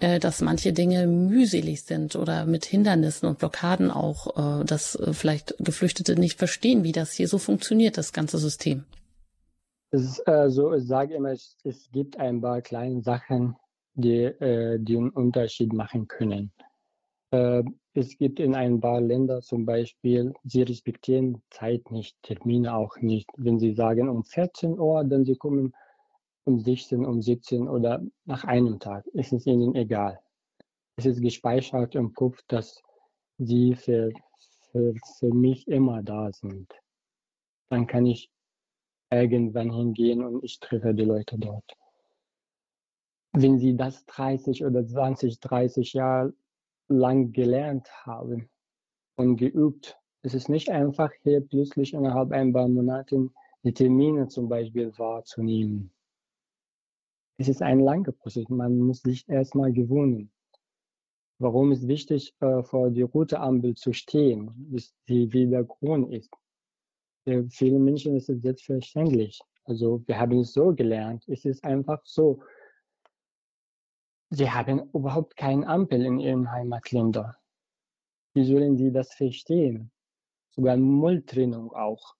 äh, dass manche Dinge mühselig sind oder mit Hindernissen und Blockaden auch auch, äh, dass äh, vielleicht Geflüchtete nicht verstehen, wie das hier so funktioniert, das ganze System. Es äh, so, ich sage immer, es, es, gibt ein paar kleine Sachen, die, äh, die einen Unterschied machen können. Äh, es gibt in ein paar Ländern zum Beispiel, sie respektieren Zeit nicht, Termine auch nicht. Wenn sie sagen um 14 Uhr, dann sie kommen um 16, um 17 oder nach einem Tag. Es ist ihnen egal. Es ist gespeichert im Kopf, dass die für, für, für mich immer da sind. Dann kann ich irgendwann hingehen und ich treffe die Leute dort. Wenn sie das 30 oder 20, 30 Jahre lang gelernt haben und geübt, es ist nicht einfach hier plötzlich innerhalb ein paar Monaten die Termine zum Beispiel wahrzunehmen. Es ist ein langer Prozess. Man muss sich erstmal gewöhnen warum es wichtig äh, vor die rote Ampel zu stehen, bis sie wieder grün ist. Für viele Menschen ist es selbstverständlich. Also wir haben es so gelernt. Es ist einfach so. Sie haben überhaupt keine Ampel in ihren Heimatländern. Wie sollen sie das verstehen? Sogar Mülltrennung auch.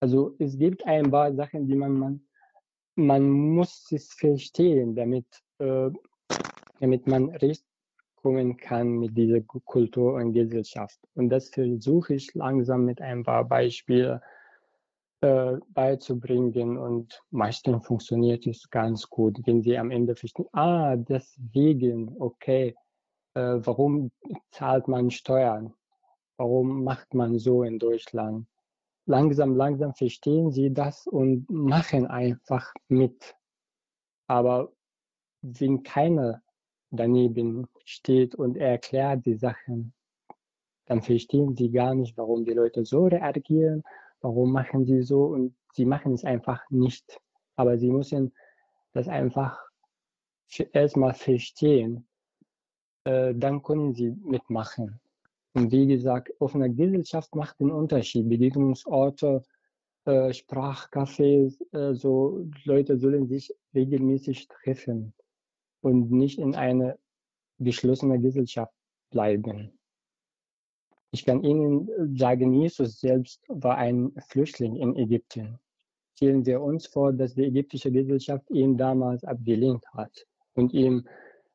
Also es gibt ein paar Sachen, die man, man, man muss es verstehen, damit, äh, damit man recht kommen kann mit dieser Kultur und Gesellschaft. Und das versuche ich langsam mit ein paar Beispielen äh, beizubringen und meistens funktioniert es ganz gut, wenn sie am Ende verstehen, ah, deswegen, okay, äh, warum zahlt man Steuern? Warum macht man so in Deutschland? Langsam, langsam verstehen sie das und machen einfach mit. Aber wenn keiner daneben steht und erklärt die Sachen, dann verstehen sie gar nicht, warum die Leute so reagieren, warum machen sie so und sie machen es einfach nicht. Aber sie müssen das einfach erstmal verstehen, äh, dann können sie mitmachen. Und wie gesagt, offene Gesellschaft macht den Unterschied. Begegnungsorte, äh, Sprachcafés, äh, so Leute sollen sich regelmäßig treffen und nicht in eine geschlossene Gesellschaft bleiben. Ich kann Ihnen sagen, Jesus selbst war ein Flüchtling in Ägypten. Stellen wir uns vor, dass die ägyptische Gesellschaft ihn damals abgelehnt hat und ihn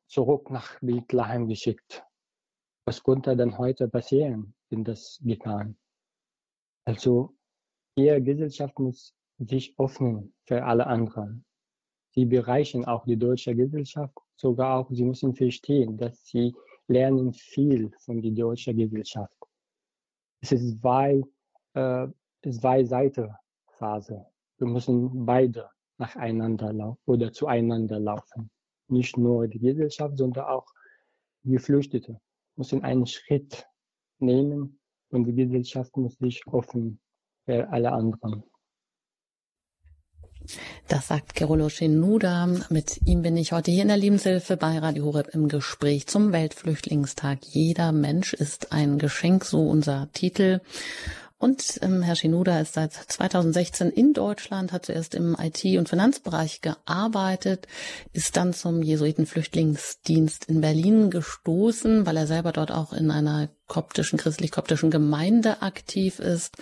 zurück nach Bethlehem geschickt. Was konnte dann heute passieren, wenn das getan? Also, Ihre Gesellschaft muss sich öffnen für alle anderen sie bereichern auch die deutsche Gesellschaft. Sogar auch, sie müssen verstehen, dass sie lernen viel von der deutschen Gesellschaft. Es ist zwei, äh, zwei Seiten Phase. Wir müssen beide nacheinander laufen oder zueinander laufen. Nicht nur die Gesellschaft, sondern auch die Geflüchtete müssen einen Schritt nehmen und die Gesellschaft muss sich offen für alle anderen. Das sagt Kerolo Nuda. Mit ihm bin ich heute hier in der Lebenshilfe bei Radio Horeb im Gespräch zum Weltflüchtlingstag. Jeder Mensch ist ein Geschenk, so unser Titel. Und ähm, Herr Shinoda ist seit 2016 in Deutschland, hat zuerst im IT- und Finanzbereich gearbeitet, ist dann zum Jesuitenflüchtlingsdienst in Berlin gestoßen, weil er selber dort auch in einer koptischen, christlich-koptischen Gemeinde aktiv ist,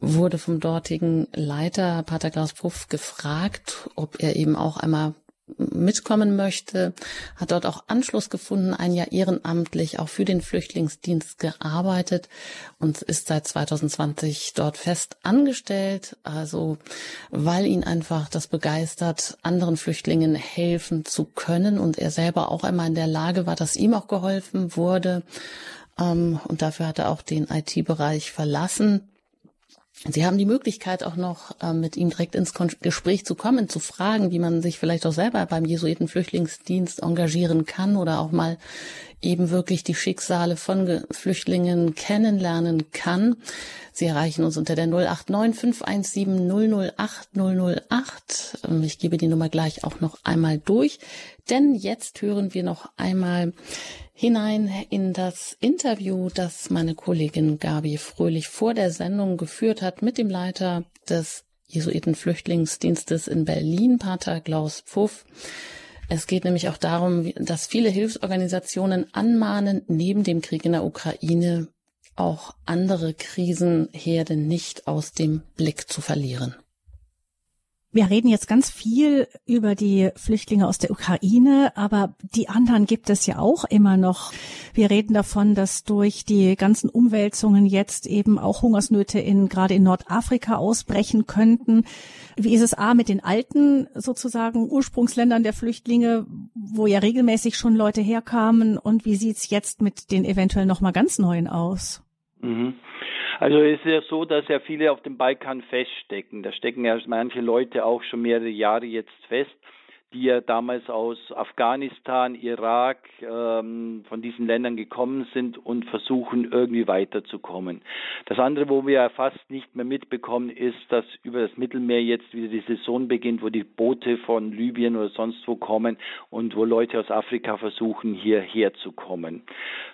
wurde vom dortigen Leiter Pater Klaus Puff gefragt, ob er eben auch einmal mitkommen möchte, hat dort auch Anschluss gefunden, ein Jahr ehrenamtlich auch für den Flüchtlingsdienst gearbeitet und ist seit 2020 dort fest angestellt. Also weil ihn einfach das begeistert, anderen Flüchtlingen helfen zu können und er selber auch einmal in der Lage war, dass ihm auch geholfen wurde. Ähm, und dafür hat er auch den IT-Bereich verlassen Sie haben die Möglichkeit auch noch äh, mit ihm direkt ins Gespräch zu kommen, zu fragen, wie man sich vielleicht auch selber beim Jesuitenflüchtlingsdienst engagieren kann oder auch mal eben wirklich die Schicksale von Flüchtlingen kennenlernen kann. Sie erreichen uns unter der 089 517 008 008. Ich gebe die Nummer gleich auch noch einmal durch, denn jetzt hören wir noch einmal hinein in das Interview, das meine Kollegin Gabi Fröhlich vor der Sendung geführt hat mit dem Leiter des Jesuitenflüchtlingsdienstes in Berlin, Pater Klaus Pfuff. Es geht nämlich auch darum, dass viele Hilfsorganisationen anmahnen, neben dem Krieg in der Ukraine auch andere Krisenherde nicht aus dem Blick zu verlieren. Wir reden jetzt ganz viel über die Flüchtlinge aus der Ukraine, aber die anderen gibt es ja auch immer noch. Wir reden davon, dass durch die ganzen Umwälzungen jetzt eben auch Hungersnöte in, gerade in Nordafrika ausbrechen könnten. Wie ist es A mit den alten sozusagen Ursprungsländern der Flüchtlinge, wo ja regelmäßig schon Leute herkamen und wie sieht's jetzt mit den eventuell nochmal ganz neuen aus? Mhm. Also es ist ja so, dass ja viele auf dem Balkan feststecken. Da stecken ja manche Leute auch schon mehrere Jahre jetzt fest, die ja damals aus Afghanistan, Irak, ähm, von diesen Ländern gekommen sind und versuchen irgendwie weiterzukommen. Das andere, wo wir ja fast nicht mehr mitbekommen, ist, dass über das Mittelmeer jetzt wieder die Saison beginnt, wo die Boote von Libyen oder sonst wo kommen und wo Leute aus Afrika versuchen, hierher zu kommen.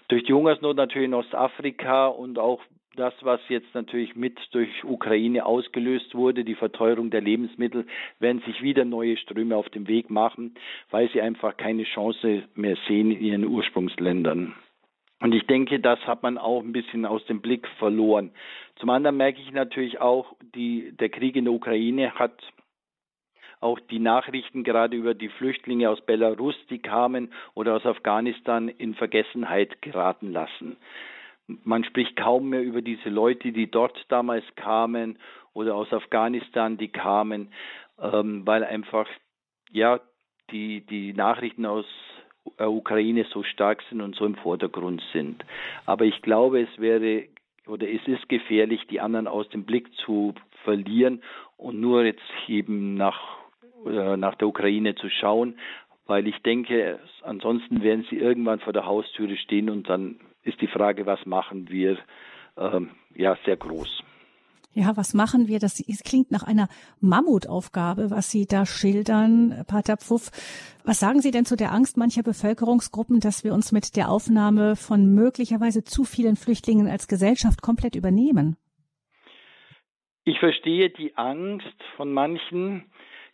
Durch die Hungersnot natürlich in Ostafrika und auch das, was jetzt natürlich mit durch Ukraine ausgelöst wurde, die Verteuerung der Lebensmittel, werden sich wieder neue Ströme auf den Weg machen, weil sie einfach keine Chance mehr sehen in ihren Ursprungsländern. Und ich denke, das hat man auch ein bisschen aus dem Blick verloren. Zum anderen merke ich natürlich auch, die, der Krieg in der Ukraine hat auch die Nachrichten gerade über die Flüchtlinge aus Belarus, die kamen oder aus Afghanistan in Vergessenheit geraten lassen man spricht kaum mehr über diese Leute, die dort damals kamen oder aus Afghanistan, die kamen, ähm, weil einfach ja die die Nachrichten aus der Ukraine so stark sind und so im Vordergrund sind. Aber ich glaube, es wäre oder es ist gefährlich, die anderen aus dem Blick zu verlieren und nur jetzt eben nach äh, nach der Ukraine zu schauen, weil ich denke, ansonsten werden sie irgendwann vor der Haustüre stehen und dann ist die Frage, was machen wir, ähm, ja, sehr groß. Ja, was machen wir? Das klingt nach einer Mammutaufgabe, was Sie da schildern, Pater Pfuff. Was sagen Sie denn zu der Angst mancher Bevölkerungsgruppen, dass wir uns mit der Aufnahme von möglicherweise zu vielen Flüchtlingen als Gesellschaft komplett übernehmen? Ich verstehe die Angst von manchen,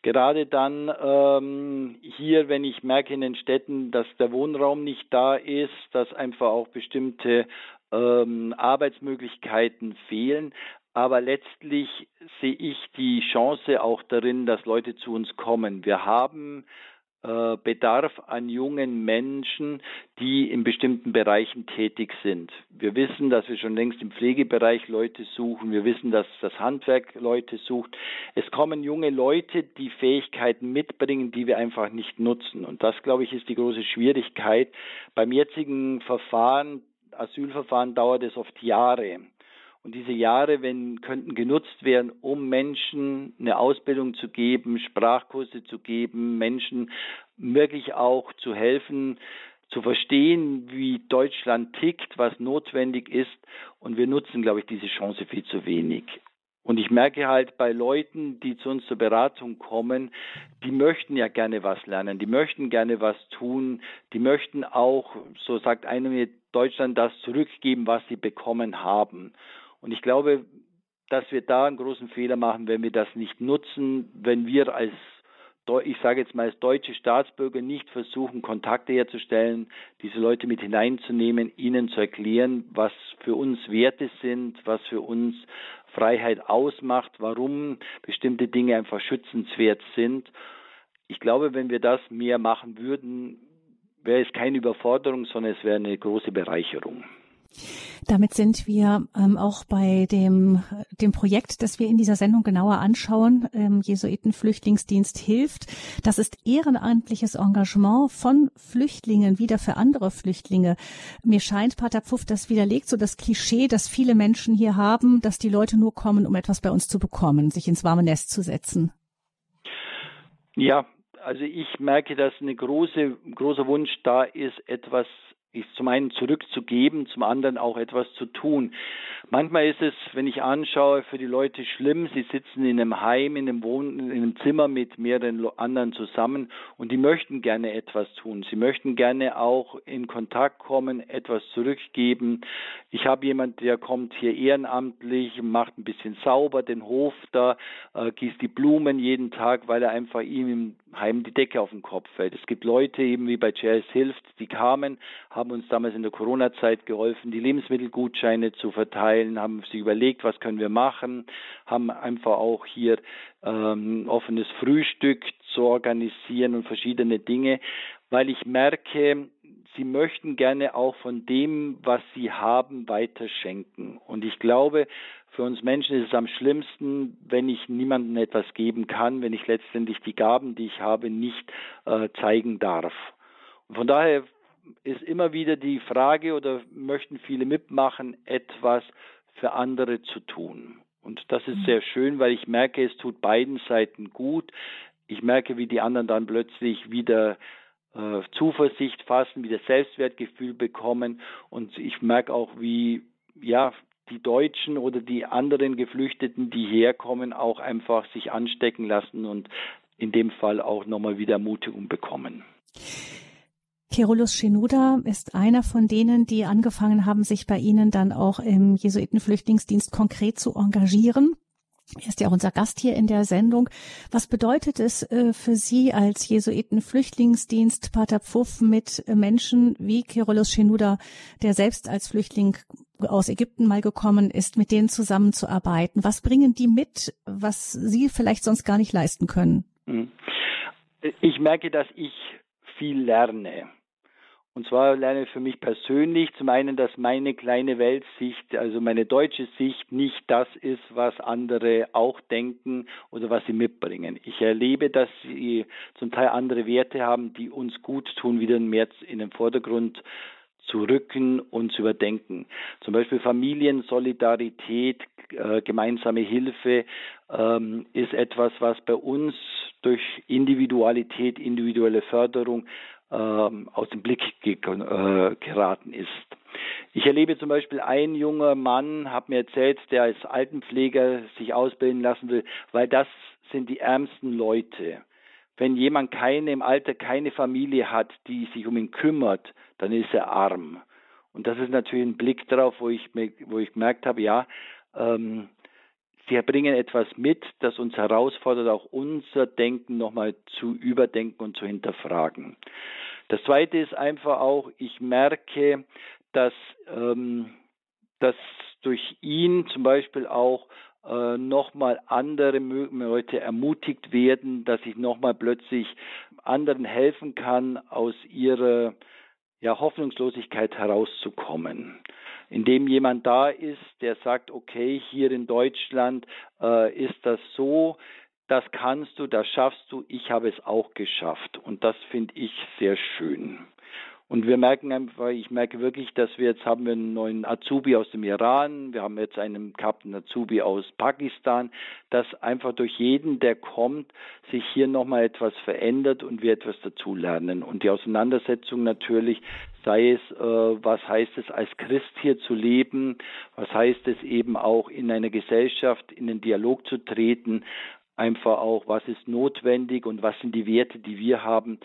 Gerade dann ähm, hier, wenn ich merke in den Städten, dass der Wohnraum nicht da ist, dass einfach auch bestimmte ähm, Arbeitsmöglichkeiten fehlen. Aber letztlich sehe ich die Chance auch darin, dass Leute zu uns kommen. Wir haben Bedarf an jungen Menschen, die in bestimmten Bereichen tätig sind. Wir wissen, dass wir schon längst im Pflegebereich Leute suchen. Wir wissen, dass das Handwerk Leute sucht. Es kommen junge Leute, die Fähigkeiten mitbringen, die wir einfach nicht nutzen. Und das, glaube ich, ist die große Schwierigkeit. Beim jetzigen Verfahren, Asylverfahren dauert es oft Jahre. Und diese Jahre wenn, könnten genutzt werden, um Menschen eine Ausbildung zu geben, Sprachkurse zu geben, Menschen wirklich auch zu helfen, zu verstehen, wie Deutschland tickt, was notwendig ist. Und wir nutzen, glaube ich, diese Chance viel zu wenig. Und ich merke halt bei Leuten, die zu uns zur Beratung kommen, die möchten ja gerne was lernen, die möchten gerne was tun, die möchten auch, so sagt einer mir, Deutschland das zurückgeben, was sie bekommen haben. Und ich glaube, dass wir da einen großen Fehler machen, wenn wir das nicht nutzen, wenn wir als ich sage jetzt mal als deutsche Staatsbürger nicht versuchen, Kontakte herzustellen, diese Leute mit hineinzunehmen, ihnen zu erklären, was für uns Werte sind, was für uns Freiheit ausmacht, warum bestimmte Dinge einfach schützenswert sind. Ich glaube, wenn wir das mehr machen würden, wäre es keine Überforderung, sondern es wäre eine große Bereicherung. Damit sind wir ähm, auch bei dem, dem Projekt, das wir in dieser Sendung genauer anschauen. Ähm, Jesuitenflüchtlingsdienst hilft. Das ist ehrenamtliches Engagement von Flüchtlingen wieder für andere Flüchtlinge. Mir scheint, Pater Pfuff, das widerlegt so das Klischee, das viele Menschen hier haben, dass die Leute nur kommen, um etwas bei uns zu bekommen, sich ins warme Nest zu setzen. Ja, also ich merke, dass ein große, großer Wunsch da ist, etwas ist zum einen zurückzugeben, zum anderen auch etwas zu tun. Manchmal ist es, wenn ich anschaue, für die Leute schlimm. Sie sitzen in einem Heim, in einem, Wohn in einem Zimmer mit mehreren anderen zusammen und die möchten gerne etwas tun. Sie möchten gerne auch in Kontakt kommen, etwas zurückgeben. Ich habe jemand, der kommt hier ehrenamtlich, macht ein bisschen sauber den Hof da, äh, gießt die Blumen jeden Tag, weil er einfach ihm Heim die Decke auf den Kopf fällt. Es gibt Leute eben wie bei Jazz Hilft, die kamen, haben uns damals in der Corona-Zeit geholfen, die Lebensmittelgutscheine zu verteilen, haben sich überlegt, was können wir machen, haben einfach auch hier ähm, offenes Frühstück zu organisieren und verschiedene Dinge, weil ich merke, sie möchten gerne auch von dem, was sie haben, weiter schenken. Und ich glaube, für uns Menschen ist es am schlimmsten, wenn ich niemandem etwas geben kann, wenn ich letztendlich die Gaben, die ich habe, nicht äh, zeigen darf. Und von daher ist immer wieder die Frage oder möchten viele mitmachen, etwas für andere zu tun. Und das ist mhm. sehr schön, weil ich merke, es tut beiden Seiten gut. Ich merke, wie die anderen dann plötzlich wieder äh, Zuversicht fassen, wieder Selbstwertgefühl bekommen. Und ich merke auch, wie ja die Deutschen oder die anderen Geflüchteten, die herkommen, auch einfach sich anstecken lassen und in dem Fall auch nochmal wieder Ermutigung bekommen. Kerolus Schenuda ist einer von denen, die angefangen haben, sich bei Ihnen dann auch im Jesuitenflüchtlingsdienst konkret zu engagieren. Er ist ja auch unser Gast hier in der Sendung. Was bedeutet es äh, für Sie als Jesuitenflüchtlingsdienst Pater Pfuff mit Menschen wie Kerolus Schenuda, der selbst als Flüchtling aus Ägypten mal gekommen ist, mit denen zusammenzuarbeiten? Was bringen die mit, was Sie vielleicht sonst gar nicht leisten können? Hm. Ich merke, dass ich viel lerne. Und zwar lerne ich für mich persönlich zum einen, dass meine kleine Weltsicht, also meine deutsche Sicht, nicht das ist, was andere auch denken oder was sie mitbringen. Ich erlebe, dass sie zum Teil andere Werte haben, die uns gut tun, wieder mehr in den Vordergrund zu rücken und zu überdenken. Zum Beispiel Familiensolidarität, äh, gemeinsame Hilfe ähm, ist etwas, was bei uns durch Individualität, individuelle Förderung aus dem Blick äh, geraten ist. Ich erlebe zum Beispiel einen junger Mann, hat mir erzählt, der als Altenpfleger sich ausbilden lassen will, weil das sind die ärmsten Leute. Wenn jemand keine im Alter keine Familie hat, die sich um ihn kümmert, dann ist er arm. Und das ist natürlich ein Blick darauf, wo ich, wo ich gemerkt habe, ja, ähm, Sie bringen etwas mit, das uns herausfordert, auch unser Denken nochmal zu überdenken und zu hinterfragen. Das Zweite ist einfach auch, ich merke, dass, ähm, dass durch ihn zum Beispiel auch äh, nochmal andere Leute ermutigt werden, dass ich nochmal plötzlich anderen helfen kann, aus ihrer ja, Hoffnungslosigkeit herauszukommen indem jemand da ist, der sagt, okay, hier in Deutschland äh, ist das so, das kannst du, das schaffst du, ich habe es auch geschafft. Und das finde ich sehr schön. Und wir merken einfach, ich merke wirklich, dass wir jetzt haben wir einen neuen Azubi aus dem Iran, wir haben jetzt einen Captain Azubi aus Pakistan, dass einfach durch jeden, der kommt, sich hier nochmal etwas verändert und wir etwas dazulernen. Und die Auseinandersetzung natürlich, sei es, äh, was heißt es als Christ hier zu leben, was heißt es eben auch in einer Gesellschaft in den Dialog zu treten, einfach auch, was ist notwendig und was sind die Werte, die wir haben,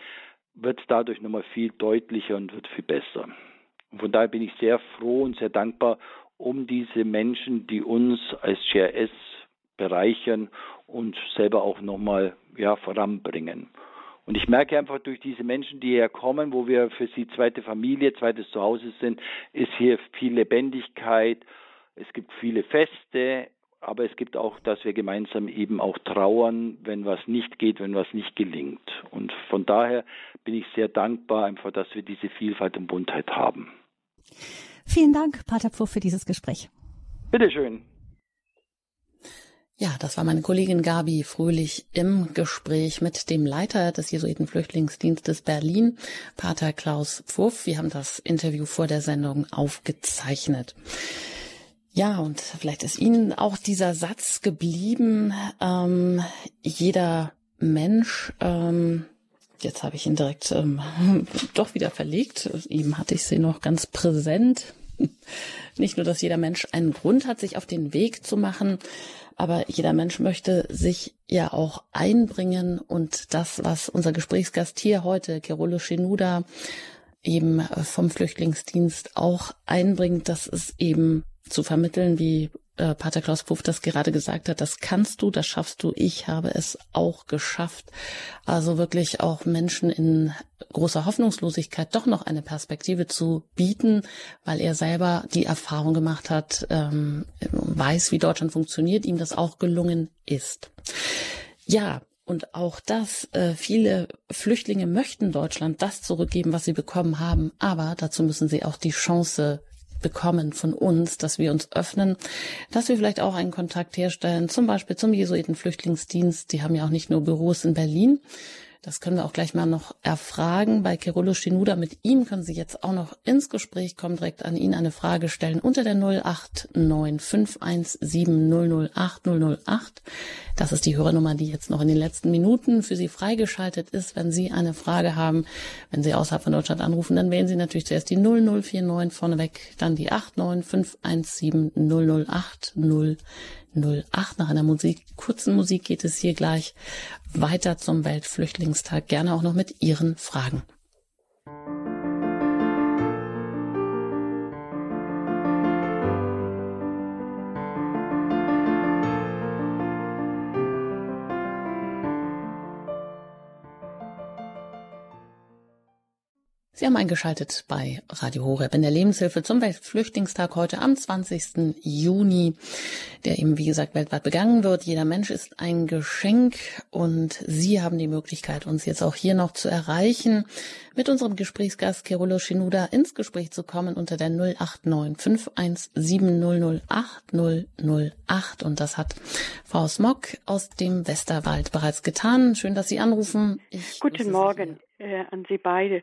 wird dadurch nochmal viel deutlicher und wird viel besser. von daher bin ich sehr froh und sehr dankbar um diese Menschen, die uns als GRS bereichern und selber auch nochmal ja, voranbringen. Und ich merke einfach durch diese Menschen, die hierher kommen, wo wir für sie zweite Familie, zweites Zuhause sind, ist hier viel Lebendigkeit. Es gibt viele Feste, aber es gibt auch, dass wir gemeinsam eben auch trauern, wenn was nicht geht, wenn was nicht gelingt. Und von daher bin ich sehr dankbar einfach, dass wir diese Vielfalt und Buntheit haben. Vielen Dank, Pater Pfuff, für dieses Gespräch. Bitteschön. Ja, das war meine Kollegin Gabi Fröhlich im Gespräch mit dem Leiter des Jesuitenflüchtlingsdienstes Berlin, Pater Klaus Pfuff. Wir haben das Interview vor der Sendung aufgezeichnet. Ja, und vielleicht ist Ihnen auch dieser Satz geblieben, ähm, jeder Mensch, ähm, jetzt habe ich ihn direkt ähm, doch wieder verlegt, eben hatte ich sie noch ganz präsent. Nicht nur, dass jeder Mensch einen Grund hat, sich auf den Weg zu machen, aber jeder Mensch möchte sich ja auch einbringen und das, was unser Gesprächsgast hier heute, Kerolo Shinuda, eben vom Flüchtlingsdienst auch einbringt, das ist eben zu vermitteln, wie äh, Pater Klaus Puff das gerade gesagt hat, das kannst du, das schaffst du, ich habe es auch geschafft. Also wirklich auch Menschen in großer Hoffnungslosigkeit doch noch eine Perspektive zu bieten, weil er selber die Erfahrung gemacht hat, ähm, weiß, wie Deutschland funktioniert, ihm das auch gelungen ist. Ja, und auch das, äh, viele Flüchtlinge möchten Deutschland das zurückgeben, was sie bekommen haben, aber dazu müssen sie auch die Chance bekommen von uns, dass wir uns öffnen, dass wir vielleicht auch einen Kontakt herstellen, zum Beispiel zum Jesuitenflüchtlingsdienst. Die haben ja auch nicht nur Büros in Berlin, das können wir auch gleich mal noch erfragen bei Kirolo Shinuda. Mit ihm können Sie jetzt auch noch ins Gespräch kommen, direkt an ihn eine Frage stellen unter der 089517008008. Das ist die Hörernummer, die jetzt noch in den letzten Minuten für Sie freigeschaltet ist. Wenn Sie eine Frage haben, wenn Sie außerhalb von Deutschland anrufen, dann wählen Sie natürlich zuerst die 0049 vorneweg, dann die 89517008008. 08. Nach einer Musik, kurzen Musik geht es hier gleich weiter zum Weltflüchtlingstag. Gerne auch noch mit Ihren Fragen. Sie haben eingeschaltet bei Radio Horeb in der Lebenshilfe zum Weltflüchtlingstag heute am 20. Juni, der eben, wie gesagt, weltweit begangen wird. Jeder Mensch ist ein Geschenk und Sie haben die Möglichkeit, uns jetzt auch hier noch zu erreichen, mit unserem Gesprächsgast Kerulo Shinuda ins Gespräch zu kommen unter der 089 517 008 und das hat Frau Smog aus dem Westerwald bereits getan. Schön, dass Sie anrufen. Ich Guten Morgen äh, an Sie beide.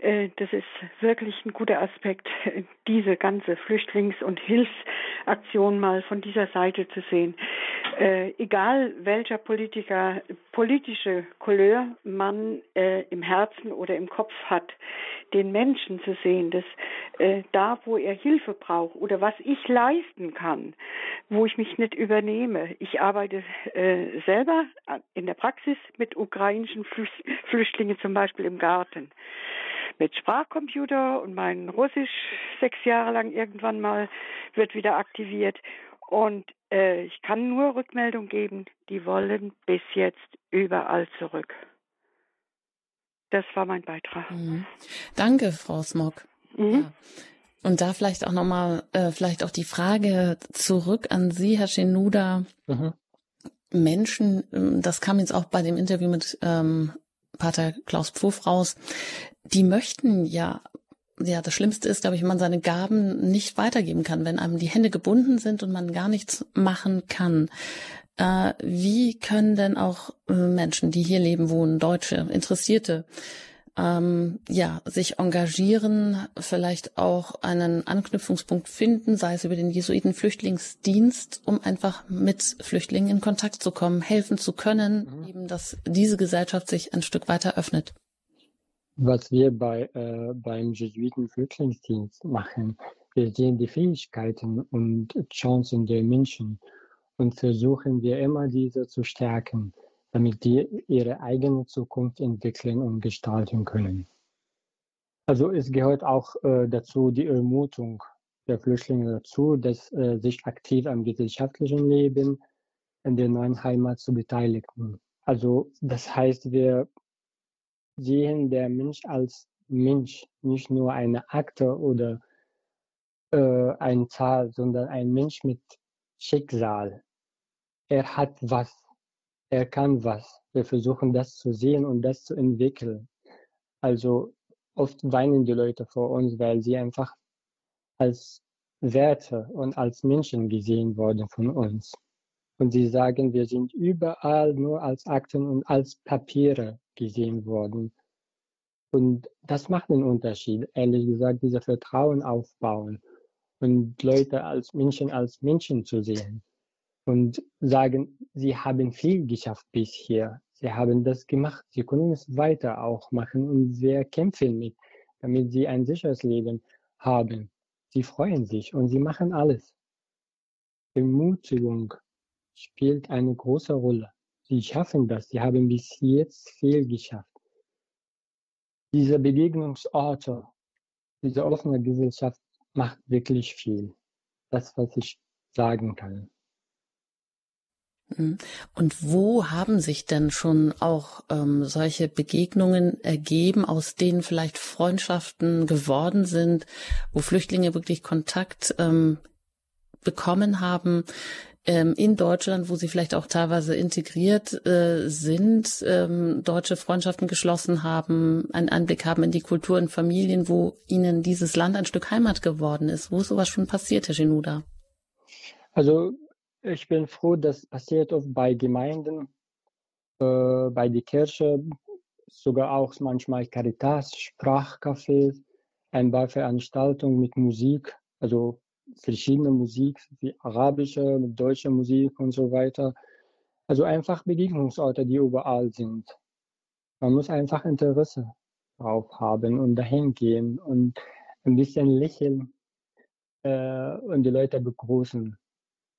Äh, das ist wirklich ein guter Aspekt, diese ganze Flüchtlings- und Hilfsaktion mal von dieser Seite zu sehen. Äh, egal welcher Politiker, politische Couleur man äh, im Herzen oder im Kopf hat, den Menschen zu sehen, dass äh, da, wo er Hilfe braucht oder was ich leisten kann, wo ich mich nicht übernehme. Ich arbeite äh, selber in der Praxis mit ukrainischen Flüchtlingen zum Beispiel im Garten mit Sprachcomputer und mein Russisch sechs Jahre lang irgendwann mal wird wieder aktiviert. Und äh, ich kann nur Rückmeldung geben, die wollen bis jetzt überall zurück. Das war mein Beitrag. Mhm. Danke, Frau Smog. Mhm. Ja. Und da vielleicht auch nochmal, äh, vielleicht auch die Frage zurück an Sie, Herr Schenuda. Mhm. Menschen, ähm, das kam jetzt auch bei dem Interview mit ähm, Pater Klaus Pfuff raus, die möchten ja ja, das Schlimmste ist, glaube ich, wenn man seine Gaben nicht weitergeben kann, wenn einem die Hände gebunden sind und man gar nichts machen kann. Äh, wie können denn auch äh, Menschen, die hier leben, wohnen, Deutsche, Interessierte, ähm, ja, sich engagieren, vielleicht auch einen Anknüpfungspunkt finden, sei es über den Jesuiten Flüchtlingsdienst, um einfach mit Flüchtlingen in Kontakt zu kommen, helfen zu können, mhm. eben, dass diese Gesellschaft sich ein Stück weiter öffnet was wir bei, äh, beim Jesuiten-Flüchtlingsdienst machen. Wir sehen die Fähigkeiten und Chancen der Menschen und versuchen wir immer diese zu stärken, damit die ihre eigene Zukunft entwickeln und gestalten können. Also es gehört auch äh, dazu die Ermutung der Flüchtlinge dazu, dass äh, sich aktiv am gesellschaftlichen Leben in der neuen Heimat zu beteiligen. Also das heißt, wir sehen der Mensch als Mensch, nicht nur eine Akte oder äh, eine Zahl, sondern ein Mensch mit Schicksal. Er hat was, er kann was. Wir versuchen das zu sehen und das zu entwickeln. Also oft weinen die Leute vor uns, weil sie einfach als Werte und als Menschen gesehen wurden von uns. Und sie sagen, wir sind überall nur als Akten und als Papiere gesehen worden. Und das macht einen Unterschied, ehrlich gesagt, dieser Vertrauen aufbauen und Leute als Menschen als Menschen zu sehen und sagen, sie haben viel geschafft bis hier. Sie haben das gemacht. Sie können es weiter auch machen und wir kämpfen mit, damit sie ein sicheres Leben haben. Sie freuen sich und sie machen alles. Ermutigung spielt eine große Rolle. Sie schaffen das. Sie haben bis jetzt viel geschafft. Diese Begegnungsorte, diese offene Gesellschaft macht wirklich viel. Das, was ich sagen kann. Mhm. Und wo haben sich denn schon auch ähm, solche Begegnungen ergeben, aus denen vielleicht Freundschaften geworden sind, wo Flüchtlinge wirklich Kontakt ähm, bekommen haben ähm, in Deutschland, wo sie vielleicht auch teilweise integriert äh, sind, ähm, deutsche Freundschaften geschlossen haben, einen Einblick haben in die Kultur in Familien, wo ihnen dieses Land ein Stück Heimat geworden ist. Wo ist sowas schon passiert, Herr Genuda? Also ich bin froh, dass passiert oft bei Gemeinden, äh, bei der Kirche, sogar auch manchmal Caritas, Sprachcafés, ein paar Veranstaltungen mit Musik, also verschiedene Musik, wie arabische, deutsche Musik und so weiter. Also einfach Begegnungsorte, die überall sind. Man muss einfach Interesse drauf haben und dahin gehen und ein bisschen lächeln äh, und die Leute begrüßen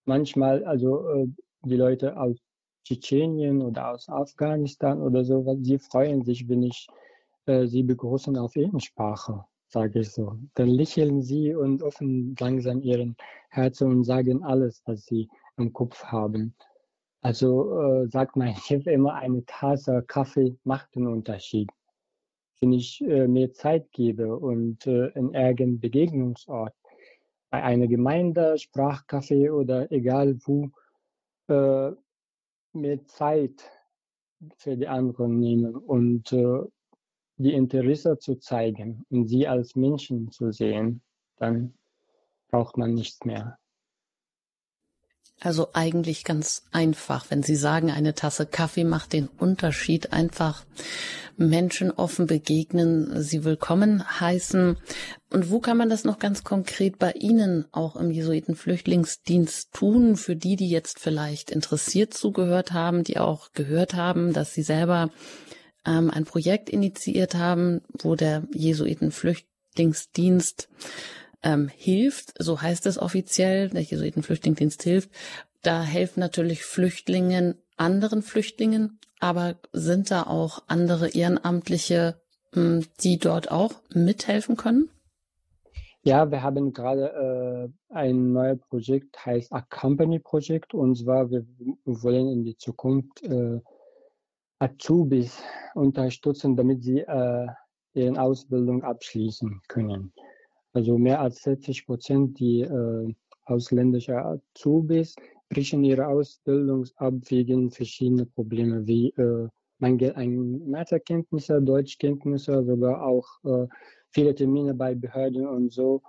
manchmal, also äh, die Leute aus Tschetschenien oder aus Afghanistan oder so, sie freuen sich, wenn ich äh, sie begrüßen auf ihrer Sprache, sage ich so. Dann lächeln sie und öffnen langsam ihren Herzen und sagen alles, was sie im Kopf haben. Also äh, sagt mein Chef immer, eine Tasse Kaffee macht einen Unterschied. Wenn ich äh, mir Zeit gebe und äh, in irgendeinem Begegnungsort bei einer Gemeinde, Sprachcafé oder egal wo, äh, mehr Zeit für die anderen nehmen und äh, die Interesse zu zeigen und sie als Menschen zu sehen, dann braucht man nichts mehr. Also eigentlich ganz einfach, wenn Sie sagen, eine Tasse Kaffee macht den Unterschied, einfach Menschen offen begegnen, sie willkommen heißen. Und wo kann man das noch ganz konkret bei Ihnen auch im Jesuitenflüchtlingsdienst tun, für die, die jetzt vielleicht interessiert zugehört haben, die auch gehört haben, dass Sie selber ähm, ein Projekt initiiert haben, wo der Jesuitenflüchtlingsdienst ähm, hilft, so heißt es offiziell, der Jesuitenflüchtlingsdienst hilft. Da helfen natürlich Flüchtlingen, anderen Flüchtlingen, aber sind da auch andere Ehrenamtliche, hm, die dort auch mithelfen können? Ja, wir haben gerade äh, ein neues Projekt, heißt Accompany Projekt. Und zwar, wir wollen in die Zukunft äh, Azubis unterstützen, damit sie äh, ihre Ausbildung abschließen können. Also mehr als 70 Prozent die äh, ausländische Azubis brechen ihre Ausbildung ab wegen verschiedener Probleme wie äh, Mangel an Mathekenntnisse, Deutschkenntnisse, sogar auch äh, viele Termine bei Behörden und so.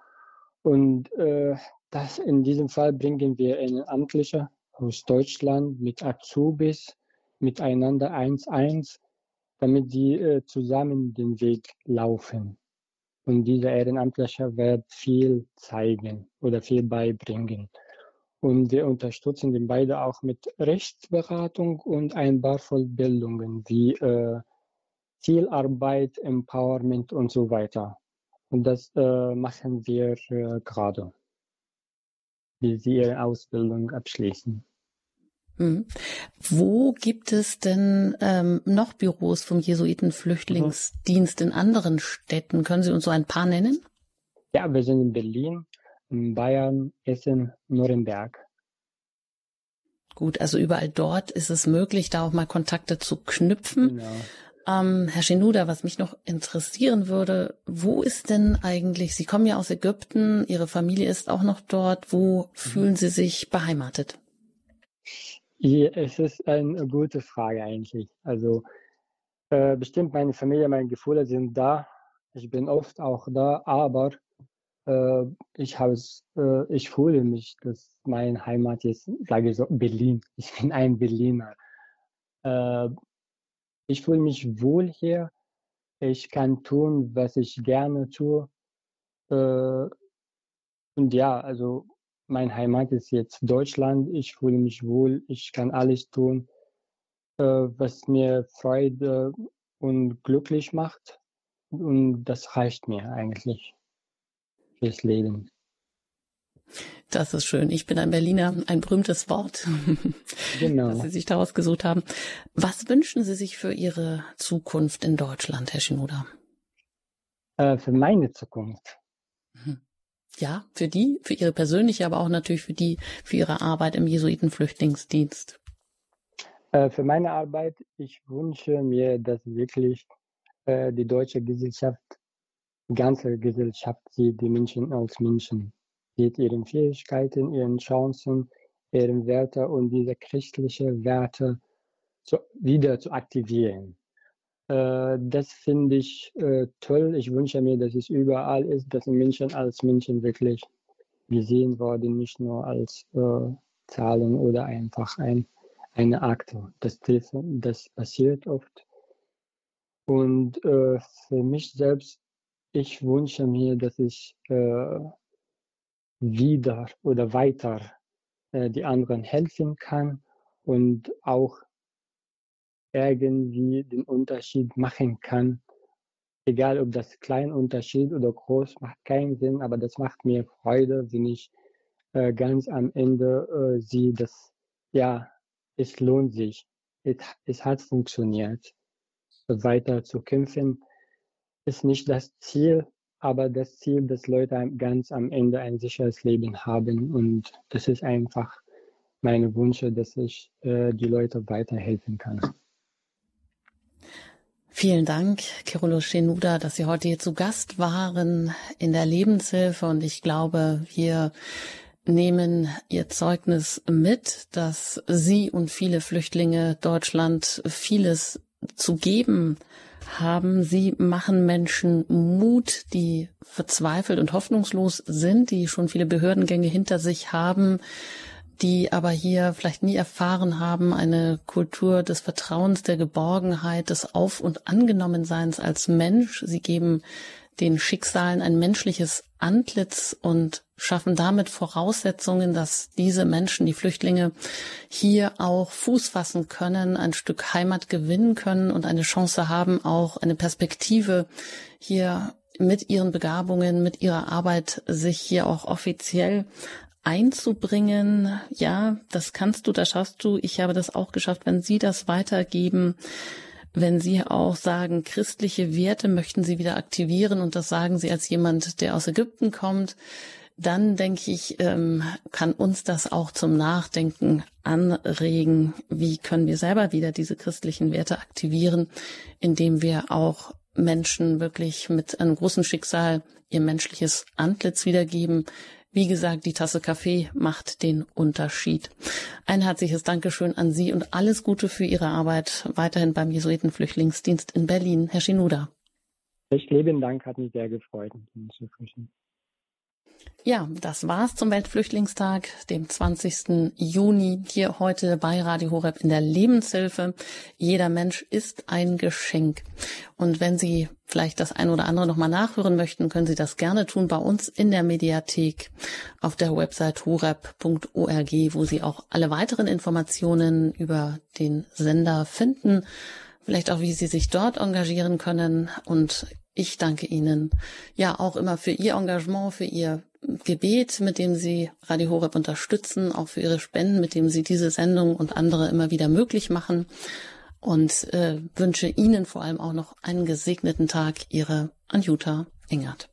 Und äh, das in diesem Fall bringen wir einen Amtlichen aus Deutschland mit Azubis miteinander eins eins, damit sie äh, zusammen den Weg laufen. Und dieser Ehrenamtliche wird viel zeigen oder viel beibringen. Und wir unterstützen den beide auch mit Rechtsberatung und ein paar Vollbildungen wie äh, Zielarbeit, Empowerment und so weiter. Und das äh, machen wir äh, gerade, wie sie ihre Ausbildung abschließen. Mhm. Wo gibt es denn ähm, noch Büros vom Jesuitenflüchtlingsdienst in anderen Städten? Können Sie uns so ein paar nennen? Ja, wir sind in Berlin, in Bayern, Essen, Nürnberg. Gut, also überall dort ist es möglich, da auch mal Kontakte zu knüpfen. Genau. Ähm, Herr Shenuda, was mich noch interessieren würde, wo ist denn eigentlich, Sie kommen ja aus Ägypten, Ihre Familie ist auch noch dort, wo mhm. fühlen Sie sich beheimatet? Es ist eine gute Frage eigentlich. Also äh, bestimmt meine Familie, meine Gefühle sind da. Ich bin oft auch da, aber äh, ich habe äh, ich fühle mich, dass meine Heimat ist, sage ich so, Berlin. Ich bin ein Berliner. Äh, ich fühle mich wohl hier. Ich kann tun, was ich gerne tue. Äh, und ja, also mein Heimat ist jetzt Deutschland. Ich fühle mich wohl. Ich kann alles tun, äh, was mir Freude und glücklich macht. Und das reicht mir eigentlich fürs Leben. Das ist schön. Ich bin ein Berliner, ein berühmtes Wort, genau. das Sie sich daraus gesucht haben. Was wünschen Sie sich für Ihre Zukunft in Deutschland, Herr Schinoda? Äh, für meine Zukunft. Mhm. Ja, für die, für Ihre persönliche, aber auch natürlich für die, für Ihre Arbeit im Jesuitenflüchtlingsdienst. Äh, für meine Arbeit, ich wünsche mir, dass wirklich äh, die deutsche Gesellschaft, die ganze Gesellschaft sieht die Menschen als Menschen mit ihren Fähigkeiten, ihren Chancen, ihren Werten und diese christlichen Werte zu, wieder zu aktivieren. Äh, das finde ich äh, toll. Ich wünsche mir, dass es überall ist, dass Menschen als Menschen wirklich gesehen werden, nicht nur als äh, Zahlen oder einfach ein, eine Akte. Das, das passiert oft. Und äh, für mich selbst, ich wünsche mir, dass ich äh, wieder oder weiter äh, die anderen helfen kann und auch irgendwie den Unterschied machen kann. Egal ob das klein Unterschied oder groß, macht keinen Sinn, aber das macht mir Freude, wenn ich äh, ganz am Ende äh, sehe, dass ja, es lohnt sich. Es, es hat funktioniert. Weiter zu kämpfen ist nicht das Ziel, aber das Ziel, dass Leute ganz am Ende ein sicheres Leben haben. Und das ist einfach meine Wünsche, dass ich äh, die Leute weiterhelfen kann. Vielen Dank, Kirolo Shenuda, dass Sie heute hier zu Gast waren in der Lebenshilfe. Und ich glaube, wir nehmen Ihr Zeugnis mit, dass Sie und viele Flüchtlinge Deutschland vieles zu geben haben. Sie machen Menschen Mut, die verzweifelt und hoffnungslos sind, die schon viele Behördengänge hinter sich haben, die aber hier vielleicht nie erfahren haben, eine Kultur des Vertrauens, der Geborgenheit, des Auf- und Angenommenseins als Mensch. Sie geben den Schicksalen ein menschliches Antlitz und schaffen damit Voraussetzungen, dass diese Menschen, die Flüchtlinge, hier auch Fuß fassen können, ein Stück Heimat gewinnen können und eine Chance haben, auch eine Perspektive hier mit ihren Begabungen, mit ihrer Arbeit sich hier auch offiziell einzubringen. Ja, das kannst du, das schaffst du. Ich habe das auch geschafft. Wenn Sie das weitergeben, wenn Sie auch sagen, christliche Werte möchten Sie wieder aktivieren und das sagen Sie als jemand, der aus Ägypten kommt, dann denke ich, ähm, kann uns das auch zum Nachdenken anregen. Wie können wir selber wieder diese christlichen Werte aktivieren, indem wir auch Menschen wirklich mit einem großen Schicksal ihr menschliches Antlitz wiedergeben, wie gesagt, die Tasse Kaffee macht den Unterschied. Ein herzliches Dankeschön an Sie und alles Gute für Ihre Arbeit weiterhin beim Jesuitenflüchtlingsdienst in Berlin. Herr Shinuda. Recht lieben Dank, hat mich sehr gefreut, Ihnen zu sprechen. Ja, das war's zum Weltflüchtlingstag, dem 20. Juni, hier heute bei Radio Horeb in der Lebenshilfe. Jeder Mensch ist ein Geschenk. Und wenn Sie vielleicht das ein oder andere nochmal nachhören möchten, können Sie das gerne tun bei uns in der Mediathek auf der Website horeb.org, wo Sie auch alle weiteren Informationen über den Sender finden vielleicht auch, wie Sie sich dort engagieren können und Ich danke Ihnen ja auch immer für Ihr Engagement, für Ihr Gebet, mit dem Sie Radio Horeb unterstützen, auch für Ihre Spenden, mit dem Sie diese Sendung und andere immer wieder möglich machen. Und äh, wünsche Ihnen vor allem auch noch einen gesegneten Tag. Ihre Anjuta Engert.